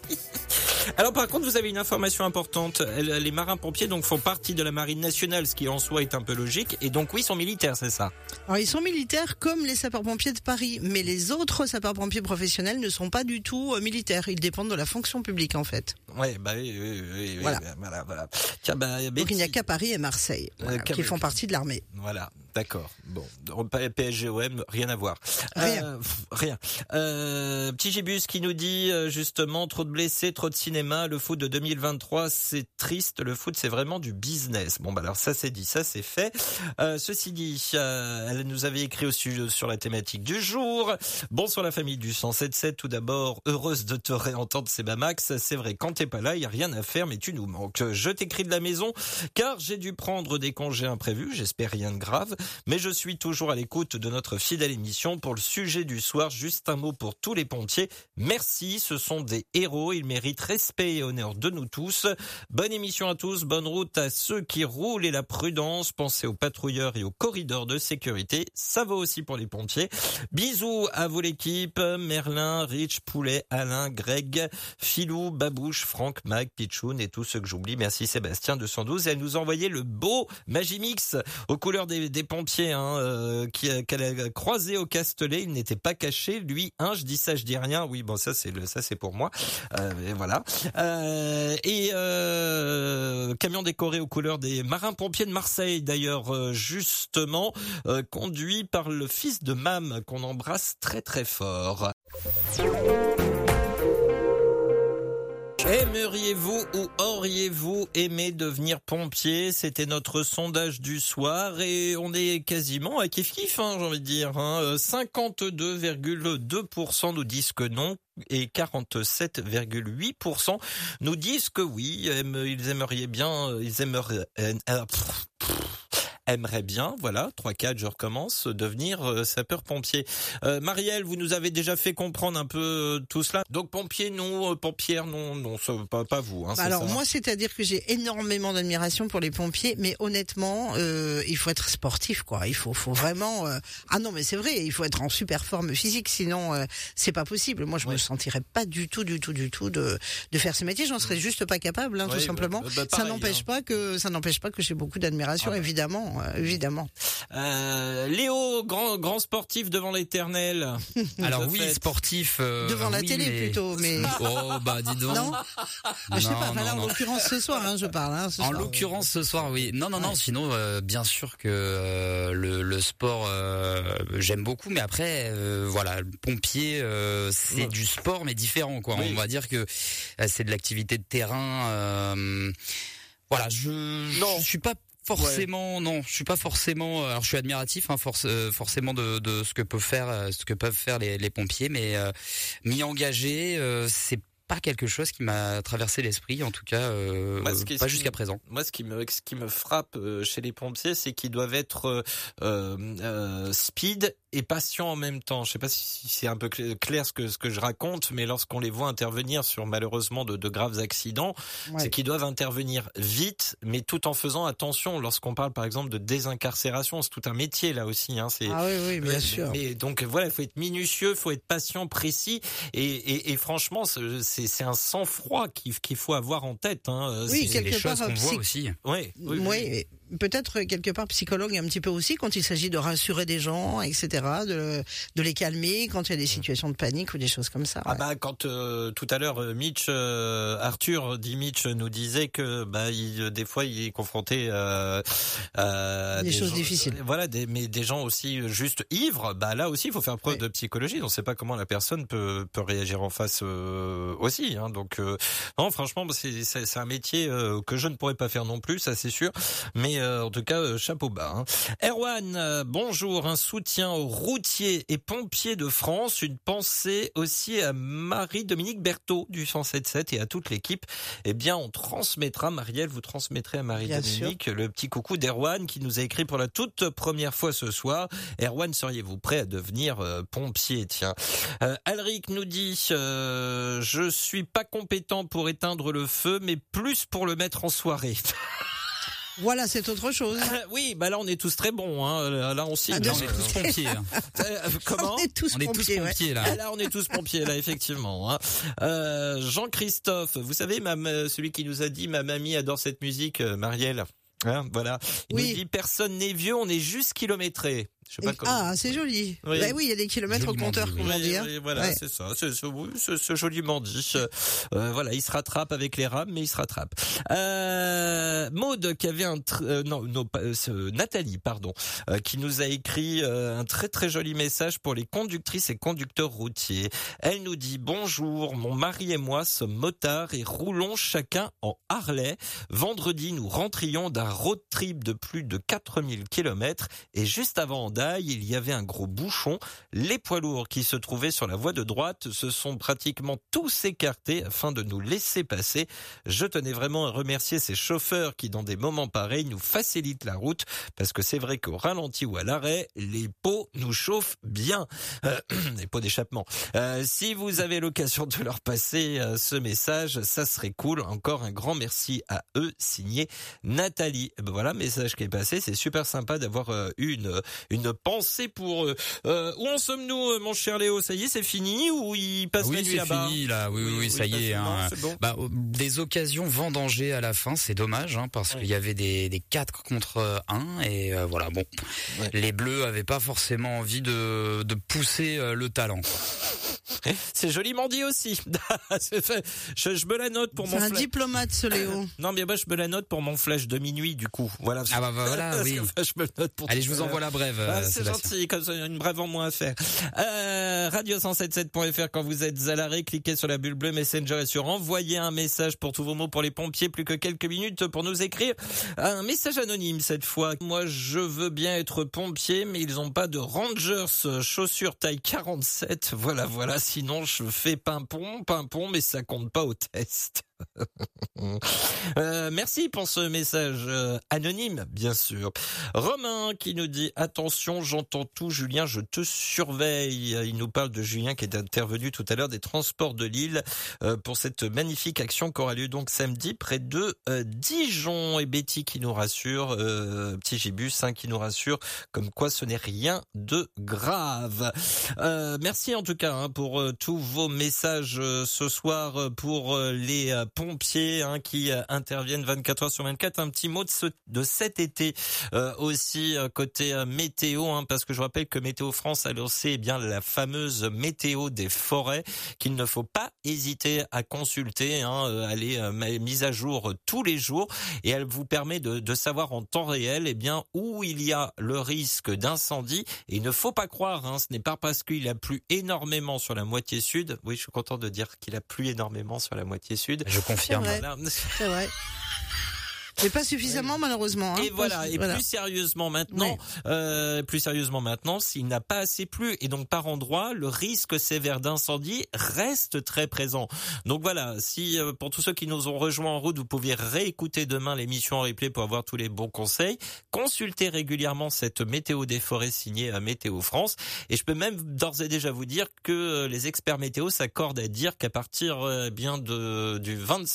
Alors par contre, vous avez une information importante. Les marins-pompiers donc font partie de la marine nationale, ce qui en soi est un peu logique. Et donc oui, ils sont militaires, c'est ça Alors ils sont militaires comme les sapeurs-pompiers de Paris, mais les autres sapeurs-pompiers professionnels ne sont pas du tout euh, militaires. Ils dépendent de la fonction publique en fait. Ouais, bah oui, oui, oui, voilà. voilà, voilà. Tiens, bah, donc il n'y a qu'à Paris et Marseille euh, qui font partie de l'armée. Voilà. D'accord. Bon, PSGOM, rien à voir. Rien. Euh, rien. Euh, petit Gibus qui nous dit euh, justement trop de blessés, trop de cinéma. Le foot de 2023, c'est triste. Le foot, c'est vraiment du business. Bon, bah alors ça c'est dit, ça c'est fait. Ceci dit, elle nous avait écrit au sujet sur la thématique du jour. Bonsoir la famille du 177. Tout d'abord, heureuse de te réentendre, Max. C'est vrai, quand pas là, il y a rien à faire, mais tu nous manques. Je t'écris de la maison car j'ai dû prendre des congés imprévus. J'espère rien de grave. Mais je suis toujours à l'écoute de notre fidèle émission pour le sujet du soir. Juste un mot pour tous les pompiers. Merci, ce sont des héros. Ils méritent respect et honneur de nous tous. Bonne émission à tous. Bonne route à ceux qui roulent et la prudence. Pensez aux patrouilleurs et aux corridors de sécurité. Ça vaut aussi pour les pompiers. Bisous à vous l'équipe. Merlin, Rich, Poulet, Alain, Greg, Philou, Babouche, Franck, Mag, Pichoun et tous ceux que j'oublie. Merci Sébastien 212. Et elle nous a envoyé le beau Magimix aux couleurs des, des pompier hein, euh, qu'elle a croisé au Castellet. Il n'était pas caché. Lui, hein, je dis ça, je dis rien. Oui, bon, ça c'est ça c'est pour moi. Euh, et voilà. Euh, et camion décoré aux couleurs des marins-pompiers de Marseille, d'ailleurs, justement, conduit par le fils de Mam qu'on embrasse très très fort. Aimeriez-vous ou auriez-vous aimé devenir pompier? C'était notre sondage du soir et on est quasiment à kiff kiff, hein, j'ai envie de dire. Hein. 52,2% nous disent que non et 47,8% nous disent que oui, ils aimeraient bien, ils aimeraient... Euh, aimerait bien, voilà, 3-4, je recommence, devenir euh, sapeur-pompier. Euh, Marielle, vous nous avez déjà fait comprendre un peu euh, tout cela. Donc pompier, non, pompière, non, non, pas, pas vous. Hein, alors moi, c'est-à-dire que j'ai énormément d'admiration pour les pompiers, mais honnêtement, il faut être sportif, quoi. Il faut, faut vraiment. Ah non, mais c'est vrai, il faut être en super forme physique, sinon c'est pas possible. Moi, je me sentirais pas du tout, du tout, du tout de de faire ce métier. J'en serais mm. juste pas capable, hein, tout simplement. Bah, bah, ça n'empêche hein. pas que ça n'empêche pas que j'ai beaucoup d'admiration, ah bah. évidemment. Euh, évidemment. Euh, Léo, grand grand sportif devant l'éternel. Alors oui, sportif euh, devant la télé plutôt, mais oh bah dis donc. Non, je sais pas. en l'occurrence ce soir, hein, je parle. Hein, en l'occurrence ce soir, oui. Non, non, non. Sinon, bien sûr que le, le, sport, j'aime beaucoup, mais après, voilà, le pompier, c'est du sport, mais différent, quoi. On va dire que c'est de l'activité de terrain. voilà, je, je suis pas forcément, non, je suis pas forcément. Euh, alors, je suis admiratif, hein, force, euh, forcément de, de, ce que peuvent faire, euh, ce que peuvent faire les, les pompiers, mais m'y engager, c'est pas quelque chose qui m'a traversé l'esprit, en tout cas, pas jusqu'à présent. Moi, ce qui me, ce qui me frappe chez les pompiers, c'est qu'ils doivent être euh, speed et patient en même temps. Je sais pas si c'est un peu clair ce que ce que je raconte, mais lorsqu'on les voit intervenir sur malheureusement de, de graves accidents, c'est qu'ils doivent intervenir vite, mais tout en faisant attention. Lorsqu'on parle par exemple de désincarcération, c'est tout un métier là aussi. Hein, ah oui, oui, bien sûr. Et donc voilà, il faut être minutieux, il faut être patient, précis, et, et, et franchement, c'est c'est un sang froid qu'il faut avoir en tête. Hein. Oui, quelque les choses qu'on voit aussi. Oui, oui, oui peut-être quelque part psychologue un petit peu aussi quand il s'agit de rassurer des gens, etc., de, de les calmer quand il y a des situations de panique ou des choses comme ça. Ah bah quand euh, tout à l'heure euh, Mitch, euh, Arthur dit Mitch nous disait que bah il, des fois il est confronté à, des, des, choses difficiles. Voilà, des, mais des gens aussi juste ivres. Bah là aussi il faut faire preuve de psychologie. On ne sait pas comment la personne peut peut réagir en face aussi. Hein. Donc non franchement c'est c'est un métier que je ne pourrais pas faire non plus, ça c'est sûr. Mais euh, en tout cas, euh, chapeau bas. Hein. Erwan, euh, bonjour. Un soutien aux routiers et pompiers de France. Une pensée aussi à Marie-Dominique Berthaud du 177 et à toute l'équipe. Eh bien, on transmettra, Marielle, vous transmettrez à Marie-Dominique le petit coucou d'Erwan qui nous a écrit pour la toute première fois ce soir. Erwan, seriez-vous prêt à devenir pompier? Tiens. Alric nous dit, je suis pas compétent pour éteindre le feu, mais plus pour le mettre en soirée. Voilà, c'est autre chose. oui, bah là on est tous très bons. Hein. Là on signe. Ah, on est tous pompiers. Hein. Euh, comment On est tous pompiers, là. Là on est tous pompiers là, effectivement. Hein. Euh, Jean-Christophe, vous savez, celui qui nous a dit ma mamie adore cette musique, euh, Marielle. Hein, voilà. Il oui. nous dit personne n'est vieux, on est juste kilométré. Ah, c'est joli. Oui. Bah oui, il y a des kilomètres au compteur, comment dire. voilà, c'est ça. C'est ce, joliment dit. Euh, voilà, il se rattrape avec les rames, mais il se rattrape. Euh, Maude qui avait un euh, non, non euh, Nathalie, pardon, qui nous a écrit un très très joli message pour les conductrices et conducteurs routiers. Elle nous dit bonjour, mon mari et moi sommes motards et roulons chacun en Harley. Vendredi, nous rentrions d'un road trip de plus de 4000 kilomètres et juste avant il y avait un gros bouchon. Les poids lourds qui se trouvaient sur la voie de droite se sont pratiquement tous écartés afin de nous laisser passer. Je tenais vraiment à remercier ces chauffeurs qui, dans des moments pareils, nous facilitent la route parce que c'est vrai qu'au ralenti ou à l'arrêt, les pots nous chauffent bien. Euh, les pots d'échappement. Euh, si vous avez l'occasion de leur passer euh, ce message, ça serait cool. Encore un grand merci à eux, signé Nathalie. Ben voilà, message qui est passé. C'est super sympa d'avoir eu une, une pensée pour eux. Euh, où en sommes-nous, euh, mon cher Léo? Ça y est, c'est fini ou il passe oui, la nuit là-bas? fini, là. Oui, oui, oui, ça y est. Hein. Bah, des occasions vendangées à la fin, c'est dommage, hein, parce qu'il y avait des, des 4 contre 1 et euh, voilà. Bon, les Bleus avaient pas forcément envie de, de pousser le talent. C'est joliment dit aussi. je, je, me la note pour mon. C'est un diplomate, ce Léo. non, mais moi, je me la note pour mon flash de minuit, du coup. Voilà. Ah bah, bah voilà, oui. je me note pour Allez, je vous envoie la brève. Ah, c'est gentil, comme ça, une brève en moins à faire. Euh, radio177.fr quand vous êtes à l'arrêt, cliquez sur la bulle bleue Messenger et sur envoyer un message pour tous vos mots pour les pompiers. Plus que quelques minutes pour nous écrire un message anonyme cette fois. Moi, je veux bien être pompier, mais ils ont pas de Rangers chaussures taille 47. Voilà, voilà. Sinon, je fais pimpon, pimpon, mais ça compte pas au test. Euh, merci pour ce message euh, anonyme, bien sûr. Romain qui nous dit attention, j'entends tout, Julien, je te surveille. Il nous parle de Julien qui est intervenu tout à l'heure des transports de Lille euh, pour cette magnifique action qui aura lieu donc samedi près de Dijon. Et Betty qui nous rassure, petit Gibus hein, qui nous rassure, comme quoi ce n'est rien de grave. merci en tout cas hein, pour tous vos messages ce soir pour les pompiers hein, qui euh, interviennent 24 heures sur 24. Un petit mot de, ce, de cet été euh, aussi euh, côté météo, hein, parce que je rappelle que Météo France a lancé eh bien la fameuse météo des forêts qu'il ne faut pas hésiter à consulter. Hein, elle est mise à jour tous les jours et elle vous permet de, de savoir en temps réel eh bien où il y a le risque d'incendie. Et il ne faut pas croire, hein, ce n'est pas parce qu'il a plu énormément sur la moitié sud. Oui, je suis content de dire qu'il a plu énormément sur la moitié sud. Confirme. C'est vrai. Mais pas suffisamment malheureusement. Hein. Et voilà. Et plus sérieusement maintenant, euh, plus sérieusement maintenant, s'il n'a pas assez plu et donc par endroit, le risque sévère d'incendie reste très présent. Donc voilà, si euh, pour tous ceux qui nous ont rejoints en route, vous pouvez réécouter demain l'émission en replay pour avoir tous les bons conseils. Consultez régulièrement cette météo des forêts signée à Météo France. Et je peux même d'ores et déjà vous dire que euh, les experts météo s'accordent à dire qu'à partir euh, bien de du 20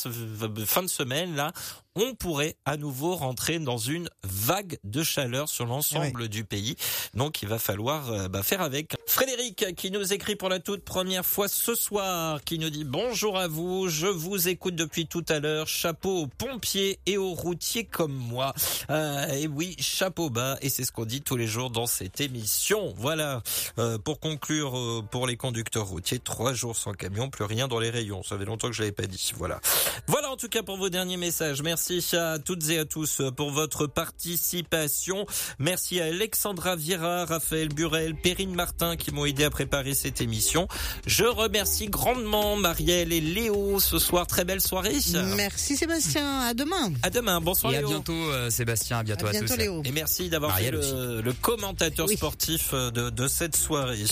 fin de semaine là, on pourrait à nouveau rentrer dans une vague de chaleur sur l'ensemble du pays. Donc il va falloir euh, bah, faire avec. Frédéric qui nous écrit pour la toute première fois ce soir, qui nous dit bonjour à vous, je vous écoute depuis tout à l'heure, chapeau aux pompiers et aux routiers comme moi. Euh, et oui, chapeau bas, et c'est ce qu'on dit tous les jours dans cette émission. Voilà, euh, pour conclure, euh, pour les conducteurs routiers, trois jours sans camion, plus rien dans les rayons. Ça fait longtemps que je l'avais pas dit. Voilà. Voilà en tout cas pour vos derniers messages. Merci Merci à toutes et à tous pour votre participation. Merci à Alexandra Viera, Raphaël Burel, Perrine Martin qui m'ont aidé à préparer cette émission. Je remercie grandement Marielle et Léo ce soir. Très belle soirée. Merci Sébastien. À demain. À demain. Bonsoir et à bientôt euh, Sébastien. À bientôt à, tous. Léo. Et merci d'avoir fait le, commentateur sportif de, de cette soirée.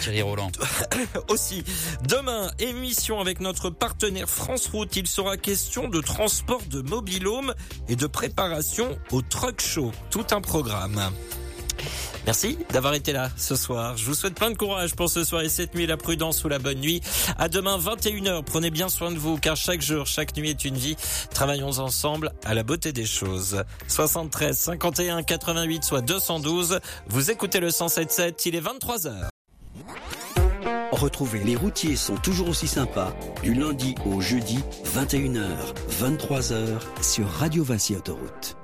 Thierry Roland. Aussi, demain, émission avec notre partenaire France Route. Il sera question de transport de mobilité et de préparation au truck show. Tout un programme. Merci d'avoir été là ce soir. Je vous souhaite plein de courage pour ce soir et cette nuit, la prudence ou la bonne nuit. À demain 21h. Prenez bien soin de vous car chaque jour, chaque nuit est une vie. Travaillons ensemble à la beauté des choses. 73 51 88 soit 212. Vous écoutez le 177, il est 23h. Retrouvez Les routiers sont toujours aussi sympas du lundi au jeudi 21h, 23h sur Radio Vinci Autoroute.